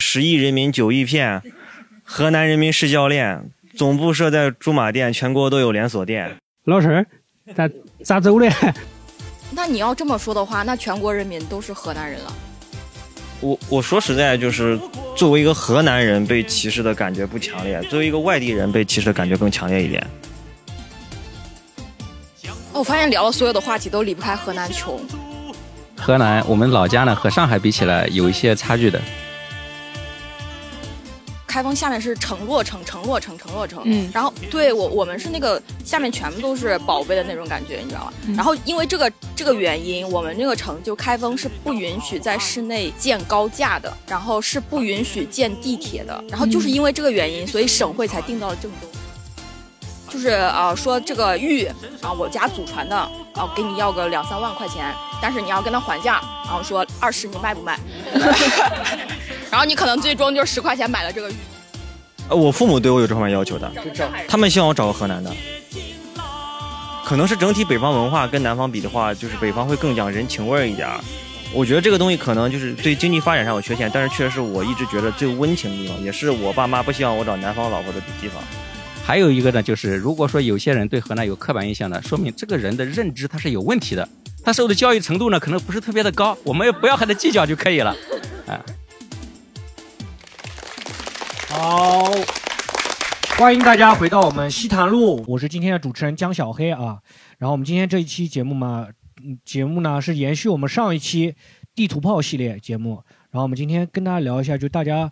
十亿人民九亿片，河南人民是教练，总部设在驻马店，全国都有连锁店。老师，咋咋走嘞？那你要这么说的话，那全国人民都是河南人了。我我说实在，就是作为一个河南人被歧视的感觉不强烈，作为一个外地人被歧视的感觉更强烈一点。我发现聊的所有的话题都离不开河南穷。河南，我们老家呢和上海比起来有一些差距的。开封下面是城洛城，城洛城，城洛城。嗯然后对我我们是那个下面全部都是宝贝的那种感觉，你知道吗？然后因为这个这个原因，我们那个城就开封是不允许在市内建高架的，然后是不允许建地铁的。然后就是因为这个原因，所以省会才定到了郑州。就是啊、呃说这个玉啊，我家祖传的啊，给你要个两三万块钱，但是你要跟他还价，然后说二十你卖不卖？然后你可能最终就十块钱买了这个玉。呃，我父母对我有这方面要求的，他们希望我找个河南的。可能是整体北方文化跟南方比的话，就是北方会更讲人情味儿一点儿。我觉得这个东西可能就是对经济发展上有缺陷，但是确实是我一直觉得最温情的地方，也是我爸妈不希望我找南方老婆的地方。还有一个呢，就是如果说有些人对河南有刻板印象呢，说明这个人的认知他是有问题的，他受的教育程度呢可能不是特别的高，我们也不要和他计较就可以了。啊，好，欢迎大家回到我们西坛路，我是今天的主持人江小黑啊。然后我们今天这一期节目嘛，节目呢是延续我们上一期地图炮系列节目。然后我们今天跟大家聊一下，就大家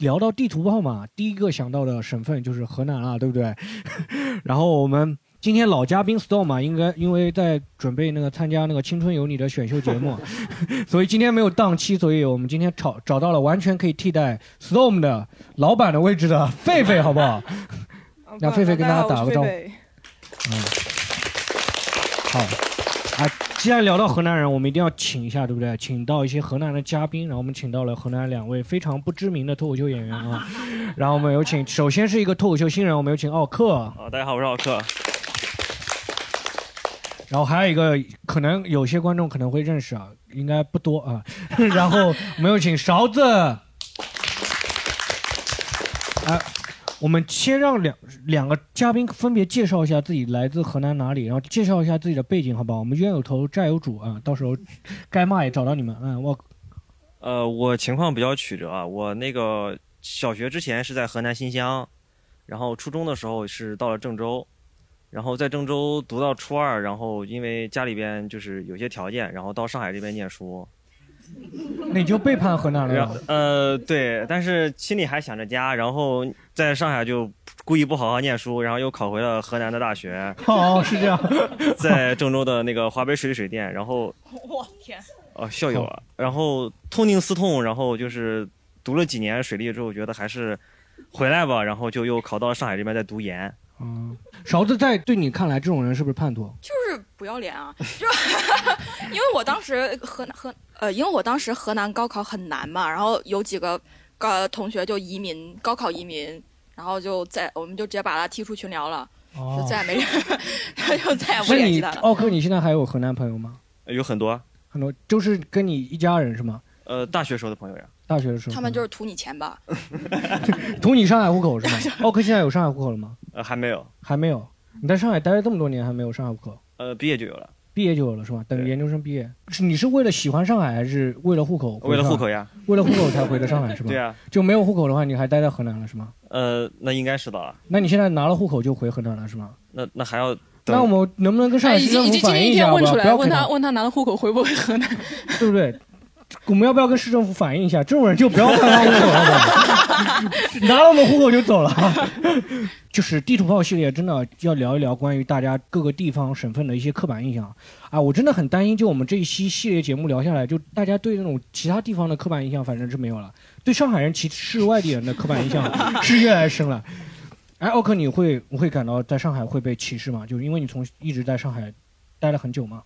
聊到地图炮嘛，第一个想到的省份就是河南了，对不对？然后我们今天老嘉宾 Storm 嘛，应该因为在准备那个参加那个《青春有你》的选秀节目，所以今天没有档期，所以我们今天找找到了完全可以替代 Storm 的老板的位置的狒狒，好不好？让狒狒跟大家打个招呼。嗯，好啊，既然聊到河南人，我们一定要请一下，对不对？请到一些河南的嘉宾，然后我们请到了河南两位非常不知名的脱口秀演员啊。然后我们有请，首先是一个脱口秀新人，我们有请奥克。啊，大家好，我是奥克。然后还有一个，可能有些观众可能会认识啊，应该不多啊。然后我们有请勺子。啊，我们先让两两个嘉宾分别介绍一下自己来自河南哪里，然后介绍一下自己的背景，好不好？我们冤有头债有主啊，到时候该骂也找到你们。嗯，我呃，我情况比较曲折啊，我那个小学之前是在河南新乡，然后初中的时候是到了郑州，然后在郑州读到初二，然后因为家里边就是有些条件，然后到上海这边念书。那 你就背叛河南了呀然后。呃，对，但是心里还想着家，然后在上海就故意不好好念书，然后又考回了河南的大学。哦，是这样。在郑州的那个华北水利水电，然后我天！哦，校友啊，然后痛定思痛，然后就是读了几年水利之后，觉得还是回来吧，然后就又考到上海这边在读研。嗯，勺子在对你看来，这种人是不是叛徒？就是不要脸啊！就 因为我当时河南河呃，因为我当时河南高考很难嘛，然后有几个高同学就移民高考移民，然后就在我们就直接把他踢出群聊了，哦就再也没 就再也不联系他了。奥克，你现在还有河南朋友吗？呃有很多，很多，就是跟你一家人是吗？呃，大学时候的朋友呀。大学的时候，他们就是图你钱吧？图你上海户口是吗？奥克现在有上海户口了吗？呃，还没有，还没有。你在上海待了这么多年，还没有上海户口？呃，毕业就有了，毕业就有了是吧？等研究生毕业，是你是为了喜欢上海，还是为了户口？为了户口呀。为了户口才回的上海是吧？对啊，就没有户口的话，你还待在河南了是吗？呃，那应该是的了。那你现在拿了户口就回河南了是吗？那那还要那我们能不能跟上海市政府经已经今天一反映一下？好吧天问出来，不要问他问他拿了户口回不回河南？对不对？我们要不要跟市政府反映一下？这种人就不要看他户口了吧，拿了我们户口就走了。就是地图炮系列，真的要聊一聊关于大家各个地方省份的一些刻板印象啊！我真的很担心，就我们这一期系列节目聊下来，就大家对那种其他地方的刻板印象反正是没有了，对上海人歧视外地人的刻板印象 是越来越深了。哎，奥克，你会你会感到在上海会被歧视吗？就是因为你从一直在上海待了很久吗？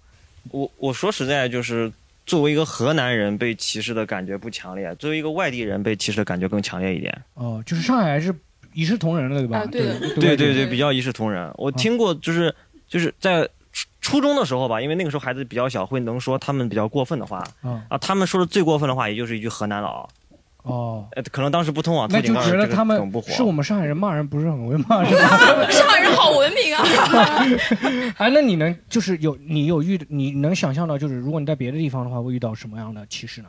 我我说实在就是。作为一个河南人被歧视的感觉不强烈，作为一个外地人被歧视的感觉更强烈一点。哦，就是上海还是一视同仁了，对吧？啊对对对对对，比较一视同仁。我听过，就是就是在初初中的时候吧，因为那个时候孩子比较小，会能说他们比较过分的话啊啊。他们说的最过分的话，也就是一句河南佬。哦，呃，可能当时不通网，那就觉得他们。是我们上海人骂人不是很会骂，人？上海人好文明啊！哎，那你能就是有你有遇你能想象到，就是如果你在别的地方的话，会遇到什么样的歧视呢？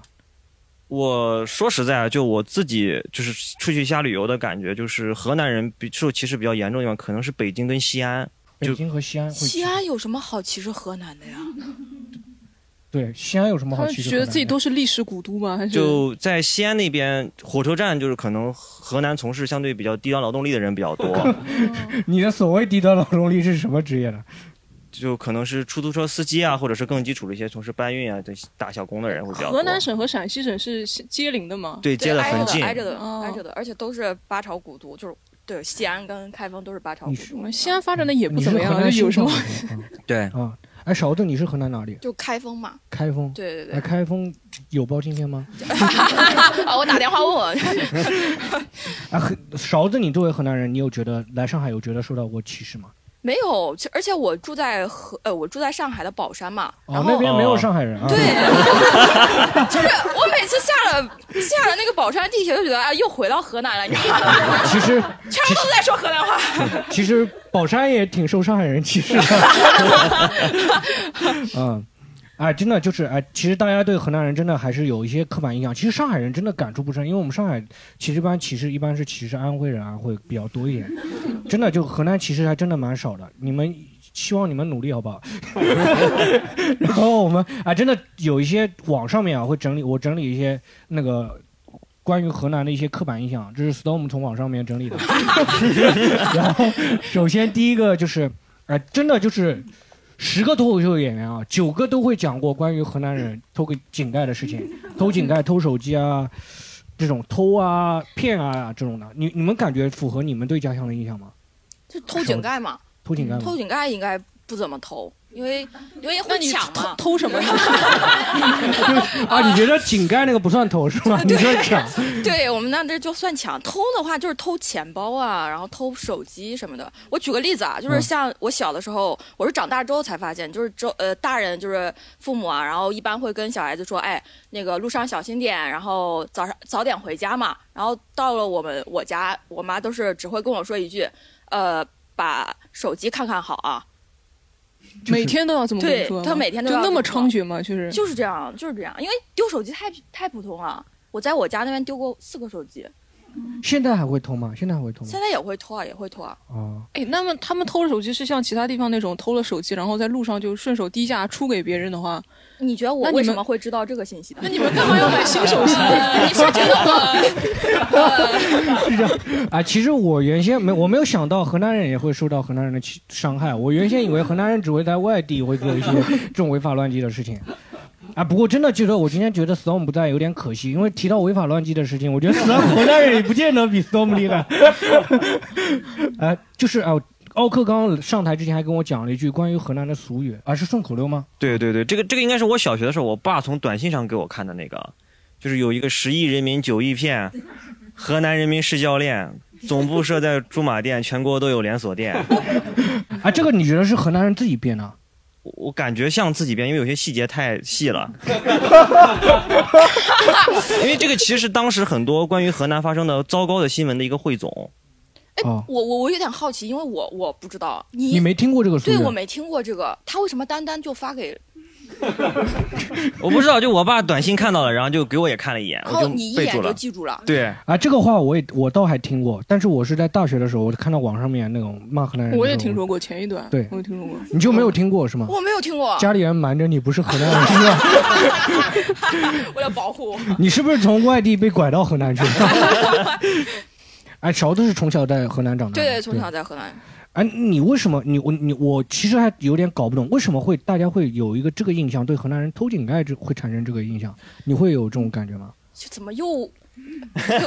我说实在啊，就我自己就是出去瞎旅游的感觉，就是河南人比受歧视比较严重的地方，可能是北京跟西安。北京和西安西安有什么好歧视河南的呀？对，西安有什么好歧视？觉得自己都是历史古都吗？还是就在西安那边火车站，就是可能河南从事相对比较低端劳动力的人比较多。你的所谓低端劳动力是什么职业呢？就可能是出租车司机啊，或者是更基础的一些从事搬运啊的大小工的人会比较多。河南省和陕西省是接邻的吗？对，接得很近，挨着的，挨着的，而且都是八朝古都，就是对西安跟开封都是八朝古都。西安发展的也不怎么样，有什么？对啊。哎，勺子，你是河南哪里？就开封嘛。开封。对对对。哎，开封有包青天吗？啊，我打电话问我。啊，勺子，你作为河南人，你有觉得来上海有觉得受到过歧视吗？没有，而且我住在河呃，我住在上海的宝山嘛。哦，那边没有上海人啊。对。就是我每次下了下了那个宝山地铁，就觉得啊，又回到河南了？其实全部都在说河南话。其实宝山也挺受上海人歧视的。嗯。哎，真的就是哎，其实大家对河南人真的还是有一些刻板印象。其实上海人真的感触不深，因为我们上海其实一般歧视一般是歧视安徽人啊，会比较多一点。真的就河南其实还真的蛮少的。你们希望你们努力好不好？然后我们啊，真的有一些网上面啊会整理，我整理一些那个关于河南的一些刻板印象，这是 Storm 从网上面整理的。然后首先第一个就是，哎，真的就是。十个脱口秀演员啊，九个都会讲过关于河南人偷个井盖的事情，偷井盖、偷手机啊，这种偷啊、骗啊这种的。你你们感觉符合你们对家乡的印象吗？就偷井盖嘛。偷井盖。偷井盖应该不怎么偷。因为 因为会抢嘛，偷什么？啊，你觉得井盖那个不算偷是吗？你说抢？对我们那这就算抢。偷的话就是偷钱包啊，然后偷手机什么的。我举个例子啊，就是像我小的时候，我是长大之后才发现，就是周呃大人就是父母啊，然后一般会跟小孩子说，哎，那个路上小心点，然后早上早点回家嘛。然后到了我们我家，我妈都是只会跟我说一句，呃，把手机看看好啊。每天都要这么跟你说，他每天都就那么猖獗吗？就是就是这样，就是这样。因为丢手机太太普通了，我在我家那边丢过四个手机。现在还会偷吗？现在还会偷吗？现在也会偷啊，也会偷啊。哦，哎，那么他们偷了手机是像其他地方那种偷了手机，然后在路上就顺手低价出给别人的话？你觉得我为什么会知道这个信息的？那你们干嘛要买新手机？你说真的吗？是这样啊？其实我原先没，我没有想到河南人也会受到河南人的伤害。我原先以为河南人只会在外地会做一些这种违法乱纪的事情。啊，不过真的觉得我今天觉得 Storm 不在有点可惜，因为提到违法乱纪的事情，我觉得河南人也不见得比 Storm 厉害。哎，就是啊。奥克刚刚上台之前还跟我讲了一句关于河南的俗语，啊，是顺口溜吗？对对对，这个这个应该是我小学的时候，我爸从短信上给我看的那个，就是有一个十亿人民九亿片，河南人民是教练，总部设在驻马店，全国都有连锁店。啊，这个你觉得是河南人自己编的？我感觉像自己编，因为有些细节太细了。因为这个其实是当时很多关于河南发生的糟糕的新闻的一个汇总。哎，我我我有点好奇，因为我我不知道你你没听过这个，对我没听过这个，他为什么单单就发给？我不知道，就我爸短信看到了，然后就给我也看了一眼，我就你一眼就记住了。对啊，这个话我也我倒还听过，但是我是在大学的时候，我看到网上面那种骂河南人。我也听说过前一段，对，我也听说过。你就没有听过是吗？我没有听过。家里人瞒着你不是河南人是吧？为了保护。你是不是从外地被拐到河南去？哎，勺子是从小在河南长大，对，从小在河南。哎，你为什么？你我你我其实还有点搞不懂，为什么会大家会有一个这个印象，对河南人偷井盖这会产生这个印象？你会有这种感觉吗？就怎么又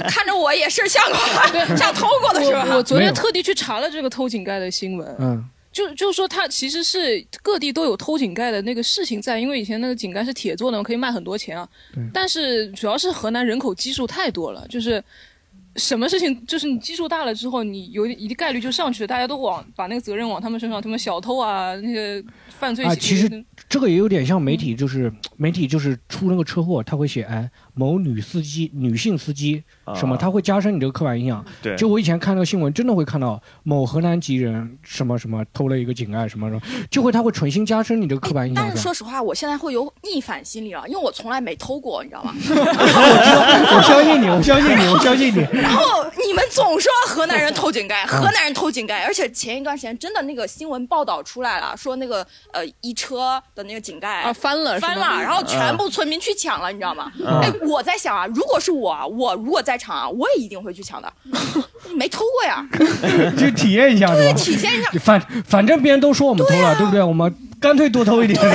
看着我也是像 像偷过的是吧？我昨天特地去查了这个偷井盖的新闻，嗯，就就是说它其实是各地都有偷井盖的那个事情在，因为以前那个井盖是铁做的，可以卖很多钱啊。但是主要是河南人口基数太多了，就是。什么事情就是你基数大了之后，你有一定概率就上去了，大家都往把那个责任往他们身上，他们小偷啊那些犯罪。啊，其实这个也有点像媒体，就是媒体就是出那个车祸，他会写哎某女司机、女性司机啊什么，他会加深你这个刻板印象。对就我以前看那个新闻，真的会看到某河南籍人什么什么偷了一个井盖什么什么，就会他会存心加深你这个刻板印象。但是说实话，我现在会有逆反心理了，因为我从来没偷过，你知道吗？我相信你，我相信你，我相信你。然后你们总说河南人偷井盖，河南人偷井盖，而且前一段时间真的那个新闻报道出来了，说那个呃一车的那个井盖啊翻了翻了，然后全部村民去抢了，你知道吗？嗯哎，我在想啊，如果是我啊，我如果在场啊，我也一定会去抢的，没偷过呀，去体验一下是对，吧？体验一下。反反正别人都说我们偷了，对不对？我们干脆多偷一点。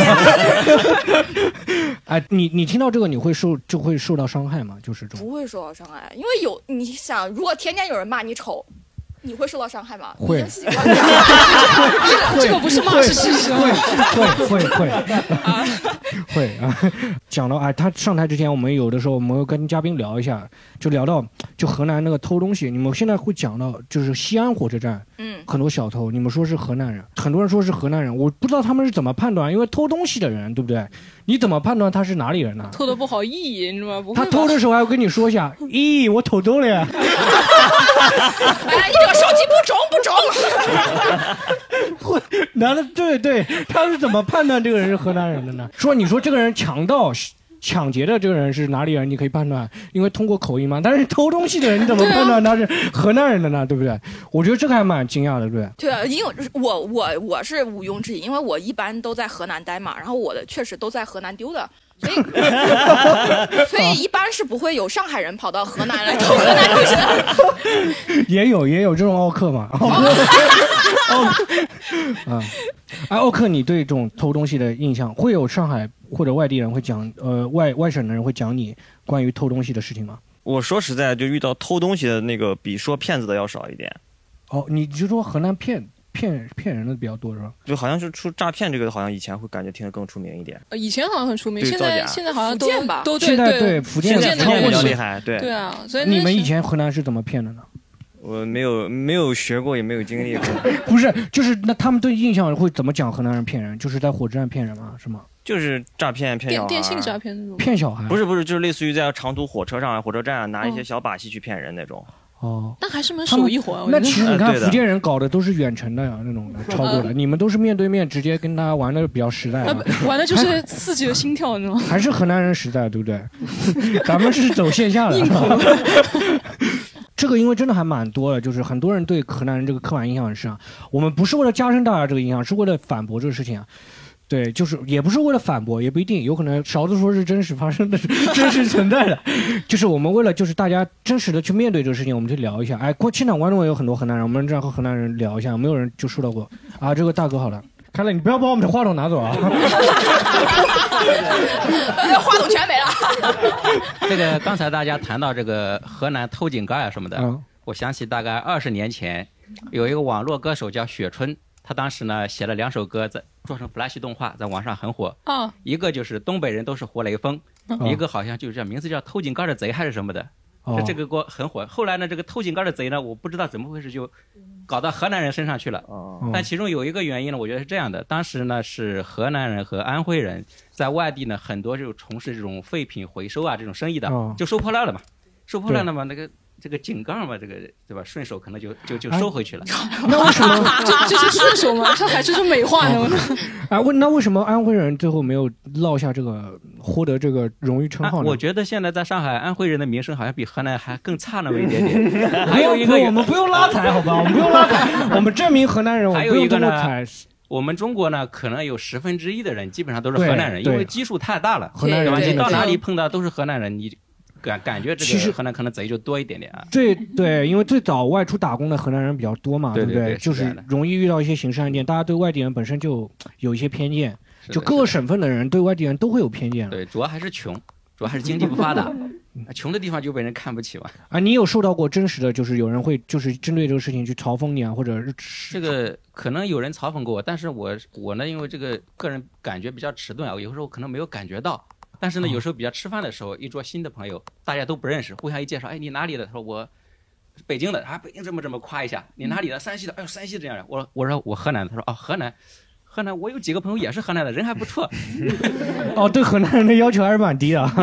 哎，你你听到这个你会受就会受到伤害吗？就是这种不会受到伤害，因为有你想，如果天天有人骂你丑，你会受到伤害吗？会。这个不是骂是事实。会会会会 会啊！讲到哎，他上台之前，我们有的时候我们会跟嘉宾聊一下，就聊到就河南那个偷东西，你们现在会讲到就是西安火车站，嗯，很多小偷，你们说是河南人，很多人说是河南人，我不知道他们是怎么判断，因为偷东西的人，对不对？你怎么判断他是哪里人呢？偷的不好意，你知道吗？他吧偷的时候还要跟你说一下，咦，我偷走了。哎，你这个手机不中不中。男的，对对，他是怎么判断这个人是河南人的呢？说你说这个人强盗。抢劫的这个人是哪里人？你可以判断，因为通过口音嘛。但是偷东西的人，你怎么判断他是河南人的呢？对不对？我觉得这个还蛮惊讶的，对不对？对啊，因为我我我是毋庸置疑，因为我一般都在河南待嘛，然后我的确实都在河南丢的，所以 所以一般是不会有上海人跑到河南来偷 河南东西的。也有也有这种奥克嘛。奥克啊，哎，奥克，你对这种偷东西的印象，会有上海或者外地人会讲，呃，外外省的人会讲你关于偷东西的事情吗？我说实在，就遇到偷东西的那个，比说骗子的要少一点。哦，你就说河南骗骗骗人的比较多是吧？就好像是出诈骗这个，好像以前会感觉听得更出名一点。呃以前好像很出名，现在现在好像都福建吧都现在对对福建福建的超过你福建比较厉害，对，对啊，所以你们以前河南是怎么骗的呢？我没有没有学过，也没有经历过，不是，就是那他们对印象会怎么讲河南人骗人？就是在火车站骗人吗？是吗？就是诈骗骗小孩。电电信诈骗那种。骗小孩？不是不是，就是类似于在长途火车上、火车站啊拿一些嗯小把戏去骗人那种。哦，但还是门他们手艺活啊。那其实你看福建人搞的都是远程的呀，那种的操作的，你们都是面对面直接跟他玩的比较实在 玩的就是刺激的心跳，你知道吗？还是河南人实在，对不对？咱们是走线下的。这个因为真的还蛮多的，就是很多人对河南人这个刻板印象很深啊。我们不是为了加深大家这个印象，是为了反驳这个事情啊。对，就是也不是为了反驳，也不一定，有可能勺子说是真实发生的，真实存在的。就是我们为了就是大家真实的去面对这个事情，我们去聊一下。哎，过现场观众也有很多河南人，我们这样和河南人聊一下，没有人就说到过啊。这个大哥好了，开了，你不要把我们的话筒拿走啊。话筒全没了。这个刚才大家谈到这个河南偷井盖啊什么的，嗯我想起大概二十年前有一个网络歌手叫雪春，他当时呢写了两首歌，在做成 Flash 动画，在网上很火。啊，一个就是东北人都是活雷锋，哦。一个好像就是叫名字叫偷井盖的贼还是什么的，哦。这这个歌很火。后来呢，这个偷井盖的贼呢，我不知道怎么回事就搞到河南人身上去了。哦，但其中有一个原因呢，我觉得是这样的：当时呢是河南人和安徽人在外地呢，很多就从事这种废品回收啊这种生意的，哦。就收破烂了嘛，收破烂了嘛，那个这个井盖嘛，这个对吧？顺手可能就就就收回去了。那为什么？这这是顺手吗？这还这是美化呢？啊，问那为什么安徽人最后没有落下这个获得这个荣誉称号呢？啊我觉得现在在上海，安徽人的名声好像比河南还更差那么一点点。还有一个我们不用拉踩，好吧？我们不用拉踩，我们证明河南人，我们不用还有一个呢。我们中国呢，可能有十分之一的人基本上都是河南人，因为基数太大了，河南人你到哪里碰到都是河南人，你感感觉这其实个河南可能贼就多一点点啊。最对，因为最早外出打工的河南人比较多嘛，不对对对就是容易遇到一些刑事案件，大家对外地人本身就有一些偏见，就各个省份的人对外地人都会有偏见。对，主要还是穷，主要还是经济不发达，穷的地方就被人看不起嘛。啊，你有受到过真实的，就是有人会就是针对这个事情去嘲讽你啊，或者是这个可能有人嘲讽过我，但是我我呢，因为这个个人感觉比较迟钝啊，有时候可能没有感觉到。但是呢，有时候比较吃饭的时候，一桌新的朋友，大家都不认识，互相一介绍，哎，你哪里的？他说我北京的，啊，北京这么这么夸一下，你哪里的？山西的，哎呦，山西这样的。我我说我河南的，他说哦，河南，河南，我有几个朋友也是河南的，人还不错。哦，对河南人的要求还是蛮低的啊。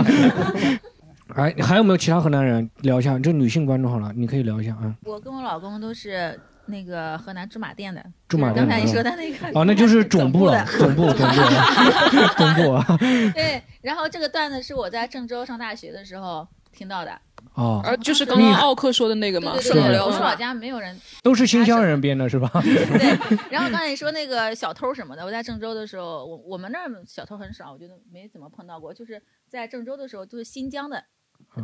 哎，还有没有其他河南人聊一下？这女性观众好了，你可以聊一下啊。我跟我老公都是那个河南驻马店的，驻马店刚才你说的那个哦，那就是总部了，总部，总部，总部啊。对，然后这个段子是我在郑州上大学的时候听到的。哦，而就是刚刚奥克说的那个嘛，顺口溜，我老家没有人，都是新乡人编的是吧？对。然后 刚才你说那个小偷什么的，我在郑州的时候，我我们那儿小偷很少，我觉得没怎么碰到过。就是在郑州的时候，就是新疆的，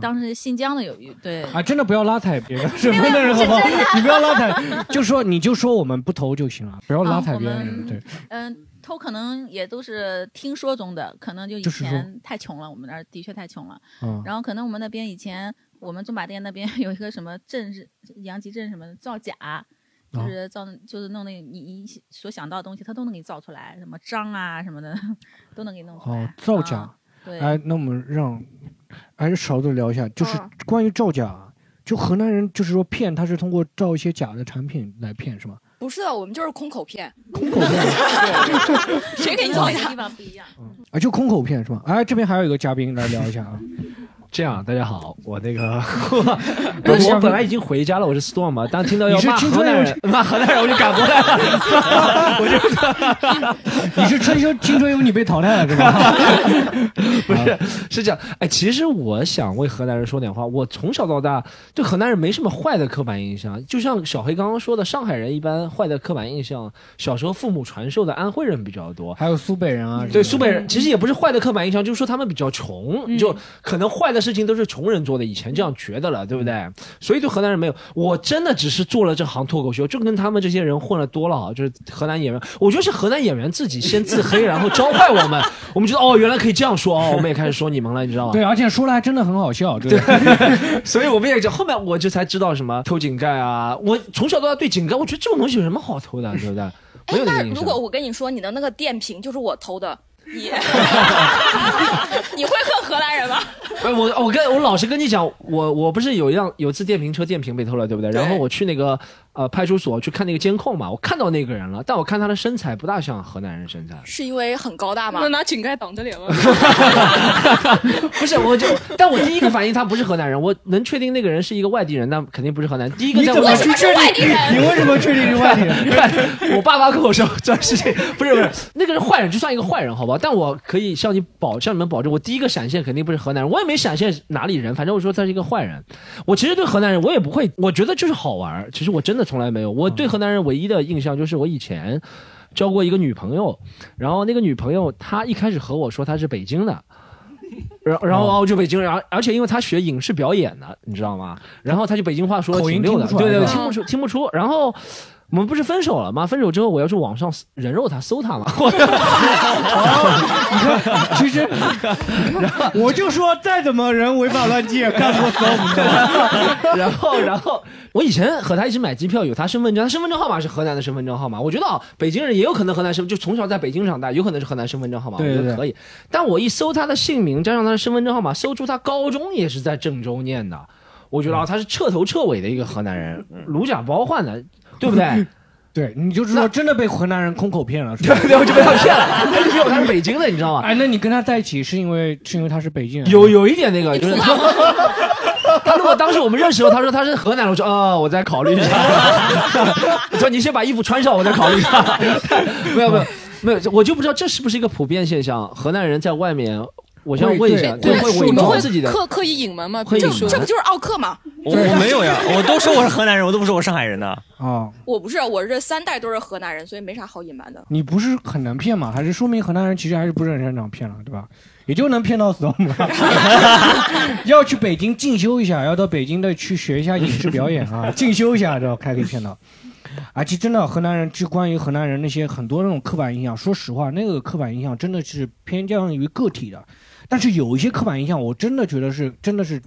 当时新疆的有一对啊，真的不要拉踩别人 什么的人好不好？你不要拉踩，就说你就说我们不投就行了，不要拉踩别人。对，嗯，投可能也都是听说中的，可能就以前太穷了，我们那儿的确太穷了。嗯。然后可能我们那边以前。我们驻马店那边 有一个什么镇是阳极镇什么造假，就是造就是弄那个你你所想到的东西，他都能给你造出来，什么章啊什么的都能给你弄出来。哦，造假。对。哎，那我们让还是少的聊一下，就是关于造假，就河南人就是说骗，他是通过造一些假的产品来骗，是吗？不是的，我们就是空口骗。空口骗。谁给你造假？地方不一样。啊，就空口骗是吧？哎，这边还有一个嘉宾来聊一下啊。这样，大家好，我那个，我本来已经回家了，我是 Storm 嘛，当听到要骂河南人，骂河南人，我就赶过来了 我就，你是春秋青春有你被淘汰了是吧？不是，是这样，哎，其实我想为河南人说点话，我从小到大对河南人没什么坏的刻板印象，就像小黑刚刚说的，上海人一般坏的刻板印象，小时候父母传授的安徽人比较多，还有苏北人啊，对，苏北人其实也不是坏的刻板印象，就是说他们比较穷，就可能坏的。事情都是穷人做的，以前这样觉得了，对不对？所以对河南人没有，我真的只是做了这行脱口秀，就跟他们这些人混了多了啊，就是河南演员，我觉得是河南演员自己先自黑，然后教坏我们，我们觉得哦，原来可以这样说哦，我们也开始说你们了，你知道吗？对，而且说的还真的很好笑，对。对 所以我们也就后面我就才知道什么偷井盖啊，我从小到大对井盖，我觉得这种东西有什么好偷的，对不对？没有那如果我跟你说你的那个电瓶就是我偷的。你 你会恨荷兰人吗？不，我我跟我老实跟你讲，我我不是有一辆有次电瓶车电瓶被偷了，对不对？然后我去那个。呃，派出所去看那个监控嘛，我看到那个人了，但我看他的身材不大像河南人身材，是因为很高大吗？那拿井盖挡着脸吗？不是，我就，但我第一个反应他不是河南人，我能确定那个人是一个外地人，那肯定不是河南。第一个你怎么去确定？你为什么确定是外地人？我爸妈跟我说这事情，不是不是，那个人坏人，就算一个坏人，好吧？但我可以向你保，向你们保证，我第一个闪现肯定不是河南人，我也没闪现哪里人，反正我说他是一个坏人。我其实对河南人，我也不会，我觉得就是好玩。其实我真的。从来没有，我对河南人唯一的印象就是我以前交过一个女朋友，然后那个女朋友她一开始和我说她是北京的，然然后哦就北京，然后而且因为她学影视表演的，你知道吗？然后她就北京话说挺溜的，对对，听不出听不出，然后。我们不是分手了吗？分手之后我要去网上人肉他，搜他嘛。你看，其实，我就说再怎么人违法乱纪也，干不搜。然后，然后我以前和他一起买机票，有他身份证，他身份证号码是河南的身份证号码。我觉得啊，北京人也有可能河南身，就从小在北京长大，有可能是河南身份证号码。我觉得可以。但我一搜他的姓名，加上他的身份证号码，搜出他高中也是在郑州念的。我觉得啊，他是彻头彻尾的一个河南人，如假包换的。对不对？对你就是说真的被河南人空口骗了，对 对，我就被他骗了。他以为他是北京的，你知道吗？哎，那你跟他在一起是因为是因为他是北京人？有有一点那个，就是 他如果当时我们认识的时候，他说他是河南人，我说啊，我再考虑一下。我说你先把衣服穿上，我再考虑一下。没有没有没有，我就不知道这是不是一个普遍现象，河南人在外面。我想问一下，对会你们会自己的刻刻意隐瞒吗？这这不就是奥克吗？我我没有呀，我都说我是河南人，我都不说我上海人的啊。我不是，我这三代都是河南人，所以没啥好隐瞒的。你不是很能骗吗？还是说明河南人其实还是不是很擅长骗了，对吧？也就能骗到 storm。要去北京进修一下，要到北京的去学一下影视表演啊，进修一下，知道才可以骗到。而且真的河南人，就关于河南人那些很多那种刻板印象，说实话，那个刻板印象真的是偏向于个体的。但是有一些刻板印象，我真的觉得是，真的是，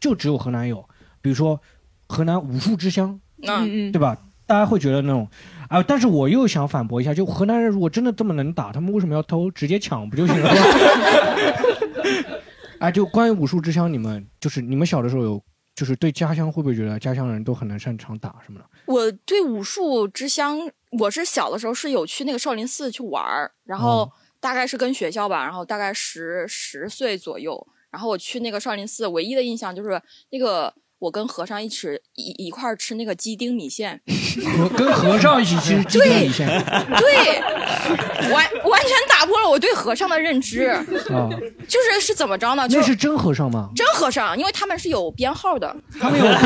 就只有河南有，比如说河南武术之乡，嗯嗯，对吧？大家会觉得那种，啊，但是我又想反驳一下，就河南人如果真的这么能打，他们为什么要偷？直接抢不就行了？啊，就关于武术之乡，你们就是你们小的时候有，就是对家乡会不会觉得家乡人都很能擅长打什么的？我对武术之乡，我是小的时候是有去那个少林寺去玩儿，然后。大概是跟学校吧，然后大概十十岁左右，然后我去那个少林寺，唯一的印象就是那个。我跟和尚一起一一块吃那个鸡丁米线，跟和尚一起吃鸡丁米线，对，完完全打破了我对和尚的认知啊！就是是怎么着呢？那是真和尚吗？真和尚，因为他们是有编号的，他们有编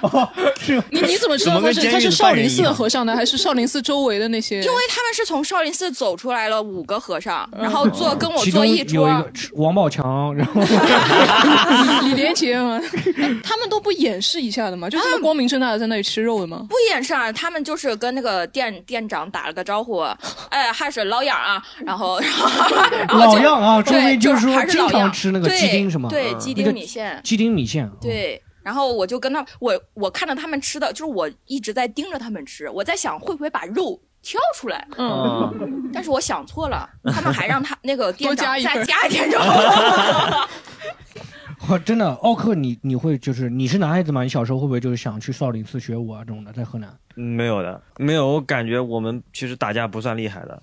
号。是，你你怎么知道他是他是少林寺的和尚呢，还是少林寺周围的那些？因为他们是从少林寺走出来了五个和尚，然后坐跟我坐一桌，王宝强，然后 李连杰嘛，他们。都不掩饰一下的吗？就这么光明正大的在那里吃肉的吗？不掩饰啊，他们就是跟那个店店长打了个招呼，哎，还是老样啊，然后然后老样啊，说明就是说经常吃那个鸡丁是吗？对，鸡丁米线，鸡丁米线。对，然后我就跟他，我我看着他们吃的，就是我一直在盯着他们吃，我在想会不会把肉挑出来，嗯，但是我想错了，他们还让他那个店长再加一点肉。我真的，奥克，你你会就是你是男孩子吗？你小时候会不会就是想去少林寺学武啊？这种的，在河南？没有的，没有。我感觉我们其实打架不算厉害的，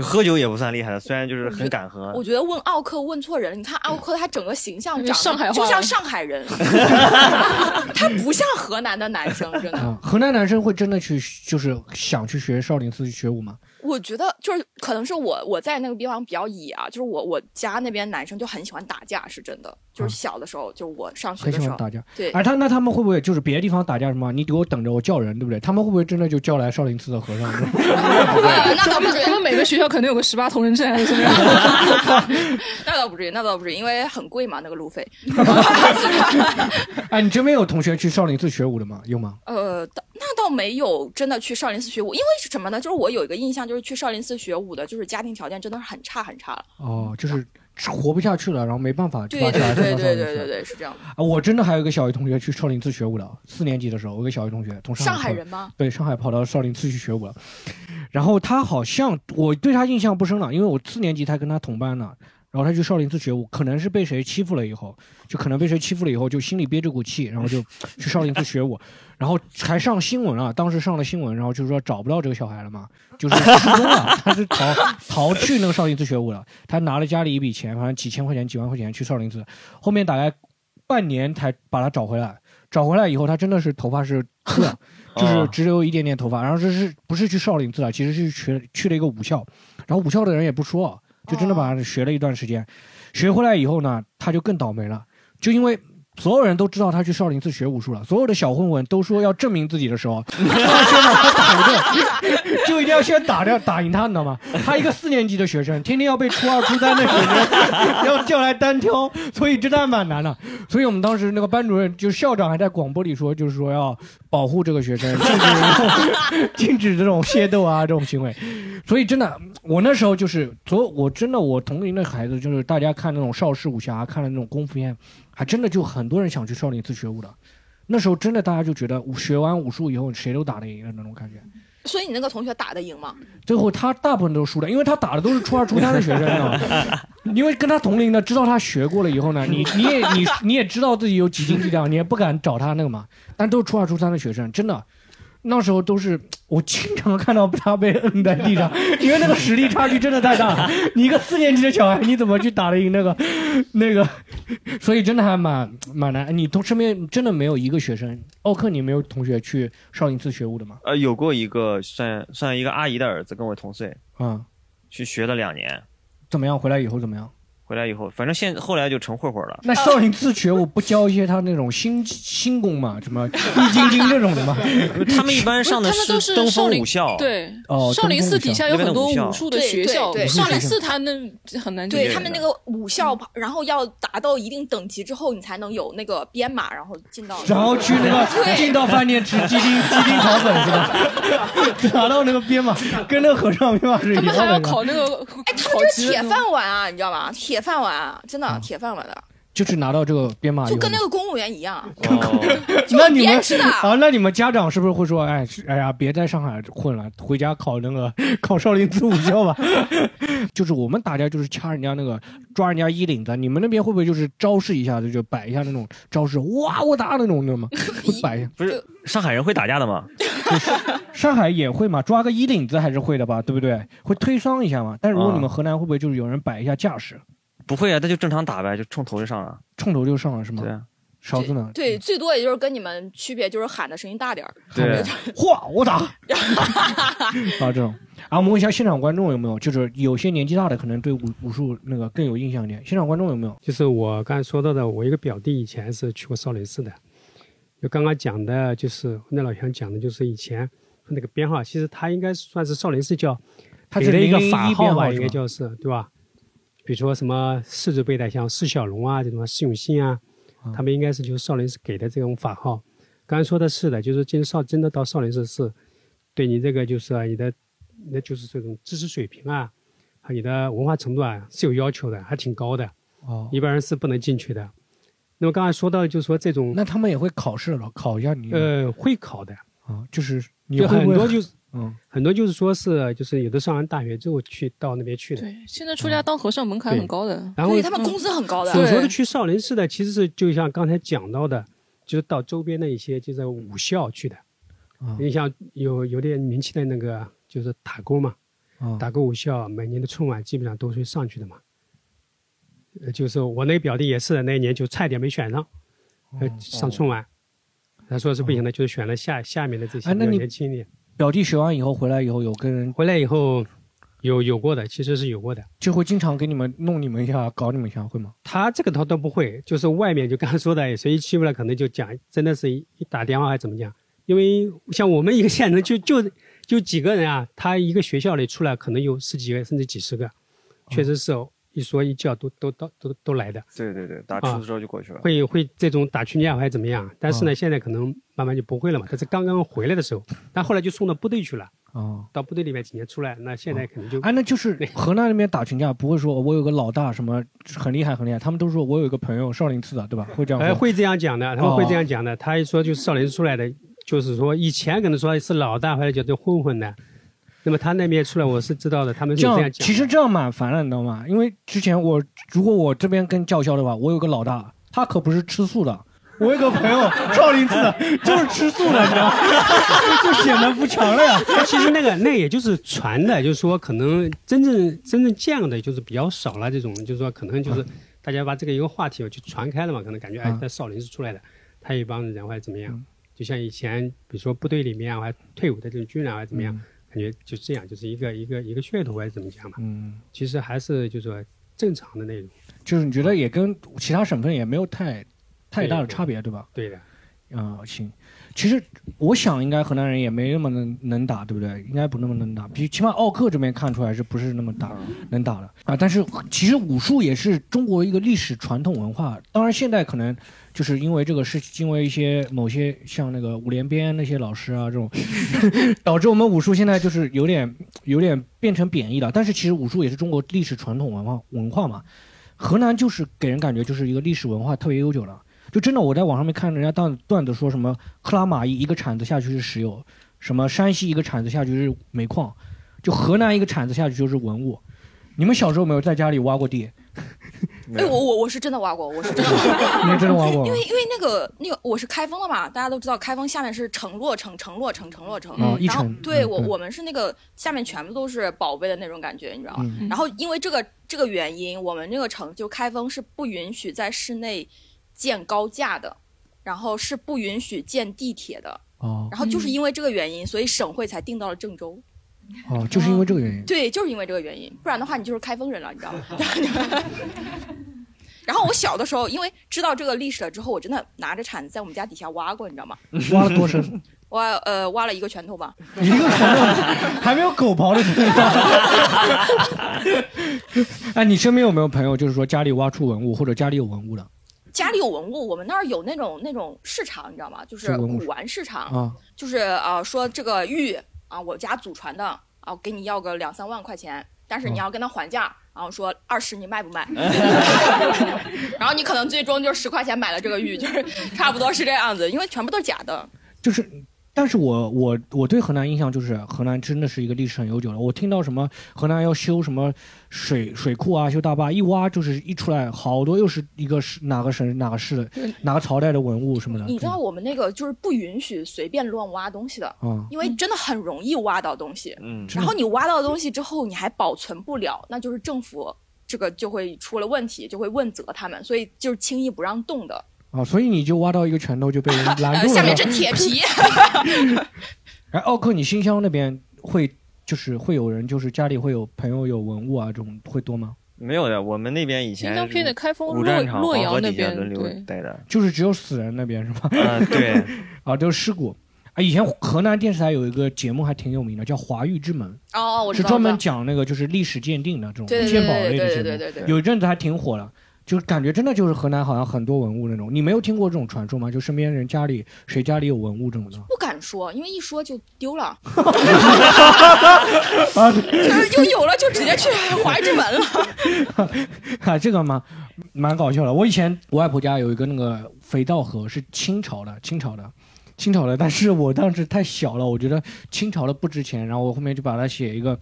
喝酒也不算厉害的，虽然就是很敢喝。我觉得问奥克问错人了。你看奥克他整个形象长上海就像上海人，他不像河南的男生，真的。河南男生会真的去就是想去学少林寺去学武吗？我觉得就是可能是我我在那个地方比较野啊，就是我我家那边男生就很喜欢打架，是真的。就是小的时候，就是我上学的时候，打架。对，而他那他们会不会就是别的地方打架什么？你给我等着，我叫人，对不对？他们会不会真的就叫来少林寺的和尚？那倒不至于，他们每个学校肯定有个十八铜人阵，还是什么？那倒不至于，那倒不至于，因为很贵嘛，那个路费。哎，你这边有同学去少林寺学武的吗？有吗？呃，那倒没有，真的去少林寺学武，因为是什么呢？就是我有一个印象，就是去少林寺学武的，就是家庭条件真的是很差很差了。哦，就是。活不下去了，然后没办法，对对对对对对对，是这样的。啊，我真的还有一个小学同学去少林寺学武了，四年级的时候，我一个小学同学从上海人吗？对，上海跑到少林寺去学武了。然后他好像我对他印象不深了，因为我四年级才跟他同班呢。然后他去少林寺学武，可能是被谁欺负了以后，就可能被谁欺负了以后，就心里憋着股气，然后就去少林寺学武，然后还上新闻了。当时上了新闻，然后就是说找不到这个小孩了嘛，就是失踪了，他是逃逃去那个少林寺学武了。他拿了家里一笔钱，反正几千块钱、几万块钱去少林寺，后面大概半年才把他找回来。找回来以后，他真的是头发是秃的，就是只有一点点头发。然后这是不是去少林寺了？其实是去去了一个武校，然后武校的人也不说。就真的把他学了一段时间，学回来以后呢，他就更倒霉了，就因为。所有人都知道他去少林寺学武术了，所有的小混混都说要证明自己的时候，打掉，就一定要先打掉打赢他，你知道吗？他一个四年级的学生，天天要被初二、初三的学生 要叫来单挑，所以真的蛮难的。所以我们当时那个班主任，就校长还在广播里说，就是说要保护这个学生，禁止禁止这种械斗啊这种行为。所以真的，我那时候就是所，我真的我同龄的孩子，就是大家看那种邵氏武侠，看了那种功夫片。还真的就很多人想去少林寺学武的，那时候真的大家就觉得学完武术以后谁都打得赢的那种感觉。所以你那个同学打得赢吗？最后他大部分都输了，因为他打的都是初二、初三的学生啊。因为跟他同龄的知道他学过了以后呢，你你也你你也知道自己有几斤几两，你也不敢找他那个嘛。但都是初二、初三的学生，真的。那时候都是 我经常看到他被摁在地上，因为那个实力差距真的太大了。你一个四年级的小孩，你怎么去打得赢那个 那个？所以真的还蛮蛮难。你同身边真的没有一个学生，奥克，你没有同学去上一次学武的吗？呃，有过一个算算一个阿姨的儿子，跟我同岁，嗯，去学了两年，怎么样？回来以后怎么样？回来以后，反正现后来就成混混了。那少林寺学武不教一些他那种新 新功嘛？什么易筋经这种的吗？他们一般上的是登峰武校。对，哦，少林寺底下有很多武术的学校。对，少林寺他那很难。对他们那个武校，然后要达到一定等级之后，你才能有那个编码，然后进到。然后去那个进到饭店吃鸡丁鸡丁炒粉是吧？拿到那个编码，跟那个和尚编码是一样的。他们还要考那个，哎，他们这是铁饭碗啊，你知道吧？铁。铁饭碗，真的铁饭碗的，就是拿到这个编码，就跟那个公务员一样。那你们 啊，那你们家长是不是会说，哎，哎呀，别在上海混了，回家考那个 考少林寺武校吧？就是我们打架就是掐人家那个抓人家衣领子，你们那边会不会就是招式一下子就摆一下那种招式？哇，我打那种的吗？会摆一下？不是上海人会打架的吗？上海也会嘛，抓个衣领子还是会的吧，对不对？会推搡一下嘛。但是如果你们河南会不会就是有人摆一下架势？不会啊，那就正常打呗，就冲头就上了，冲头就上了是吗？对啊。勺子呢？对，最多也就是跟你们区别就是喊的声音大点儿。对，嚯，我打 啊这种。啊，我们问一下现场观众有没有，就是有些年纪大的可能对武武术那个更有印象一点。现场观众有没有？就是我刚才说到的，我一个表弟以前是去过少林寺的。就刚刚讲的，就是那老乡讲的，就是以前那个编号，其实他应该算是少林寺叫，他是一个法号吧，应该叫是，对吧？比如说什么四字辈的，像释小龙啊，这种释永信啊。他们应该是就是少林寺给的这种法号，刚才说的是的，就是进少真的到少林寺是，对你这个就是你的，那就是这种知识水平啊，和你的文化程度啊是有要求的，还挺高的。哦，一般人是不能进去的。那么刚才说到就是说这种，那他们也会考试了，考一下你。呃，会考的啊，就是有很多就是。嗯，很多就是说是，就是有的上完大学之后去到那边去的。对，现在出家当和尚门槛很高的，然后他们工资很高的。所说的去少林寺的，其实是就像刚才讲到的，就是到周边的一些就是武校去的。你像有有点名气的那个，就是打工嘛，打工武校，每年的春晚基本上都是上去的嘛。呃，就是我那个表弟也是，那一年就差一点没选上，呃，上春晚，他说是不行的，就是选了下下面的这些比较年轻一点。表弟学完以后回来以后有跟人回来以后有有过的，其实是有过的，就会经常给你们弄你们一下，搞你们一下，会吗？他这个他都不会，就是外面就刚才说的，谁一欺负了，可能就讲，真的是一一打电话还怎么讲？因为像我们一个县城就就就几个人啊，他一个学校里出来可能有十几个甚至几十个，确实是一说一叫都都都都都来的。对对对，打出之后就过去了。会会这种打群架还是怎么样？但是呢，现在可能。慢慢就不会了嘛。他是刚刚回来的时候，但后来就送到部队去了。哦，到部队里面几年出来，那现在肯定就……哎，那就是河南那边打群架不会说，我有个老大什么很厉害很厉害，他们都说我有一个朋友少林寺的，对吧？会这样？哎，会这样讲的，他们会这样讲的。他一说就是少林寺出来的，就是说以前可能说是老大或者叫做混混的，那么他那边出来我是知道的，他们是这样讲。其实这样蛮烦的，你知道吗？因为之前我如果我这边跟叫嚣的话，我有个老大，他可不是吃素的。我有个朋友，少林寺的，就是吃素的，你知道吗？就显得不强了呀。其实那个那也就是传的，就是说可能真正真正这样的就是比较少了。这种就是说可能就是大家把这个一个话题就传开了嘛，可能感觉哎，在少林寺出来的，他一帮人或者怎么样，就像以前比如说部队里面啊，还退伍的这种军人或者怎么样，感觉就这样，就是一个一个一个噱头还是怎么讲嘛。嗯，其实还是就是说正常的内容，就是你觉得也跟其他省份也没有太。太大的差别，对吧？对的，啊，行。其实我想，应该河南人也没那么能能打，对不对？应该不那么能打，比起码奥克这边看出来是不是那么打能打的啊？但是其实武术也是中国一个历史传统文化。当然现在可能就是因为这个是因为一些某些像那个五连鞭那些老师啊这种，导致我们武术现在就是有点有点变成贬义了。但是其实武术也是中国历史传统文化文化嘛。河南就是给人感觉就是一个历史文化特别悠久了。就真的，我在网上面看人家段段子说什么克拉玛依一个铲子下去是石油，什么山西一个铲子下去是煤矿，就河南一个铲子下去就是文物。你们小时候没有在家里挖过地？哎，我我我是真的挖过，我是真的。你真的挖过？因为因为那个那个我是开封的嘛，大家都知道开封下面是城洛城，城洛城，城洛城。然后对我我们是那个下面全部都是宝贝的那种感觉，你知道吗？然后因为这个这个原因，我们那个城就开封是不允许在室内。建高架的，然后是不允许建地铁的。哦，然后就是因为这个原因，所以省会才定到了郑州。哦，就是因为这个原因。对，就是因为这个原因，不然的话你就是开封人了，你知道吗？然后我小的时候，因为知道这个历史了之后，我真的拿着铲子在我们家底下挖过，你知道吗？挖了多深？挖呃挖了一个拳头吧。一个拳头，还没有狗刨的深。哎，你身边有没有朋友，就是说家里挖出文物，或者家里有文物的？家里有文物，我们那儿有那种那种市场，你知道吗？就是古玩市场，就是啊，说这个玉啊，我家祖传的啊，给你要个两三万块钱，但是你要跟他还价，然后说二十你卖不卖？然后你可能最终就十块钱买了这个玉，就是差不多是这样子，因为全部都是假的。就是。但是我我我对河南印象就是河南真的是一个历史很悠久的。我听到什么河南要修什么水水库啊，修大坝，一挖就是一出来好多又是一个是哪个省哪个市的哪个朝代的文物什么的。你知道我们那个就是不允许随便乱挖东西的，嗯，因为真的很容易挖到东西，嗯，然后你挖到东西之后你还保存不了，那就是政府这个就会出了问题，就会问责他们，所以就是轻易不让动的。哦，所以你就挖到一个拳头就被人 拦住了。下面是铁皮。哎，奥克，你新乡那边会就是会有人就是家里会有朋友有文物啊，这种会多吗？没有的，我们那边以前新疆偏的开封洛洛阳那边轮流带的，就是只有死人那边是吗？啊，对，啊，都是尸骨。啊，以前河南电视台有一个节目还挺有名的，叫《华域之门》。哦，我是专门讲那个就是历史鉴定的这种鉴宝类的节目，有一阵子还挺火的。就感觉真的就是河南好像很多文物那种，你没有听过这种传说吗？就身边人家里谁家里有文物这种的？不敢说，因为一说就丢了。就是就有了，就直接去怀志门了。啊，这个嘛蛮搞笑的。我以前我外婆家有一个那个肥皂盒，是清朝的，清朝的，清朝的。但是我当时太小了，我觉得清朝的不值钱，然后我后面就把它写一个。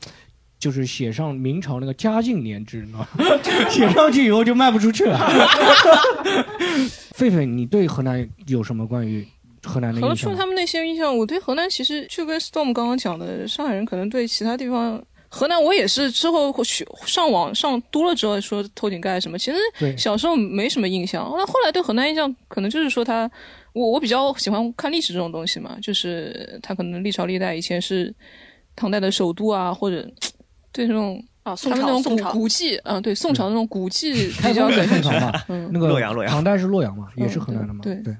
就是写上明朝那个嘉靖年制，你知道吗？写上去以后就卖不出去了。狒狒，你对河南有什么关于河南的印象？他们那些印象，我对河南其实就跟 Storm 刚刚讲的，上海人可能对其他地方，河南我也是之后学上网上多了之后说偷井盖什么，其实小时候没什么印象。那后来对河南印象，可能就是说他，我我比较喜欢看历史这种东西嘛，就是他可能历朝历代以前是唐代的首都啊，或者。对那种啊，宋朝那种古古迹，嗯，对宋朝那种古迹比较感兴趣。嗯，那个洛阳，洛阳，唐代是洛阳嘛，也是河南的嘛。对对。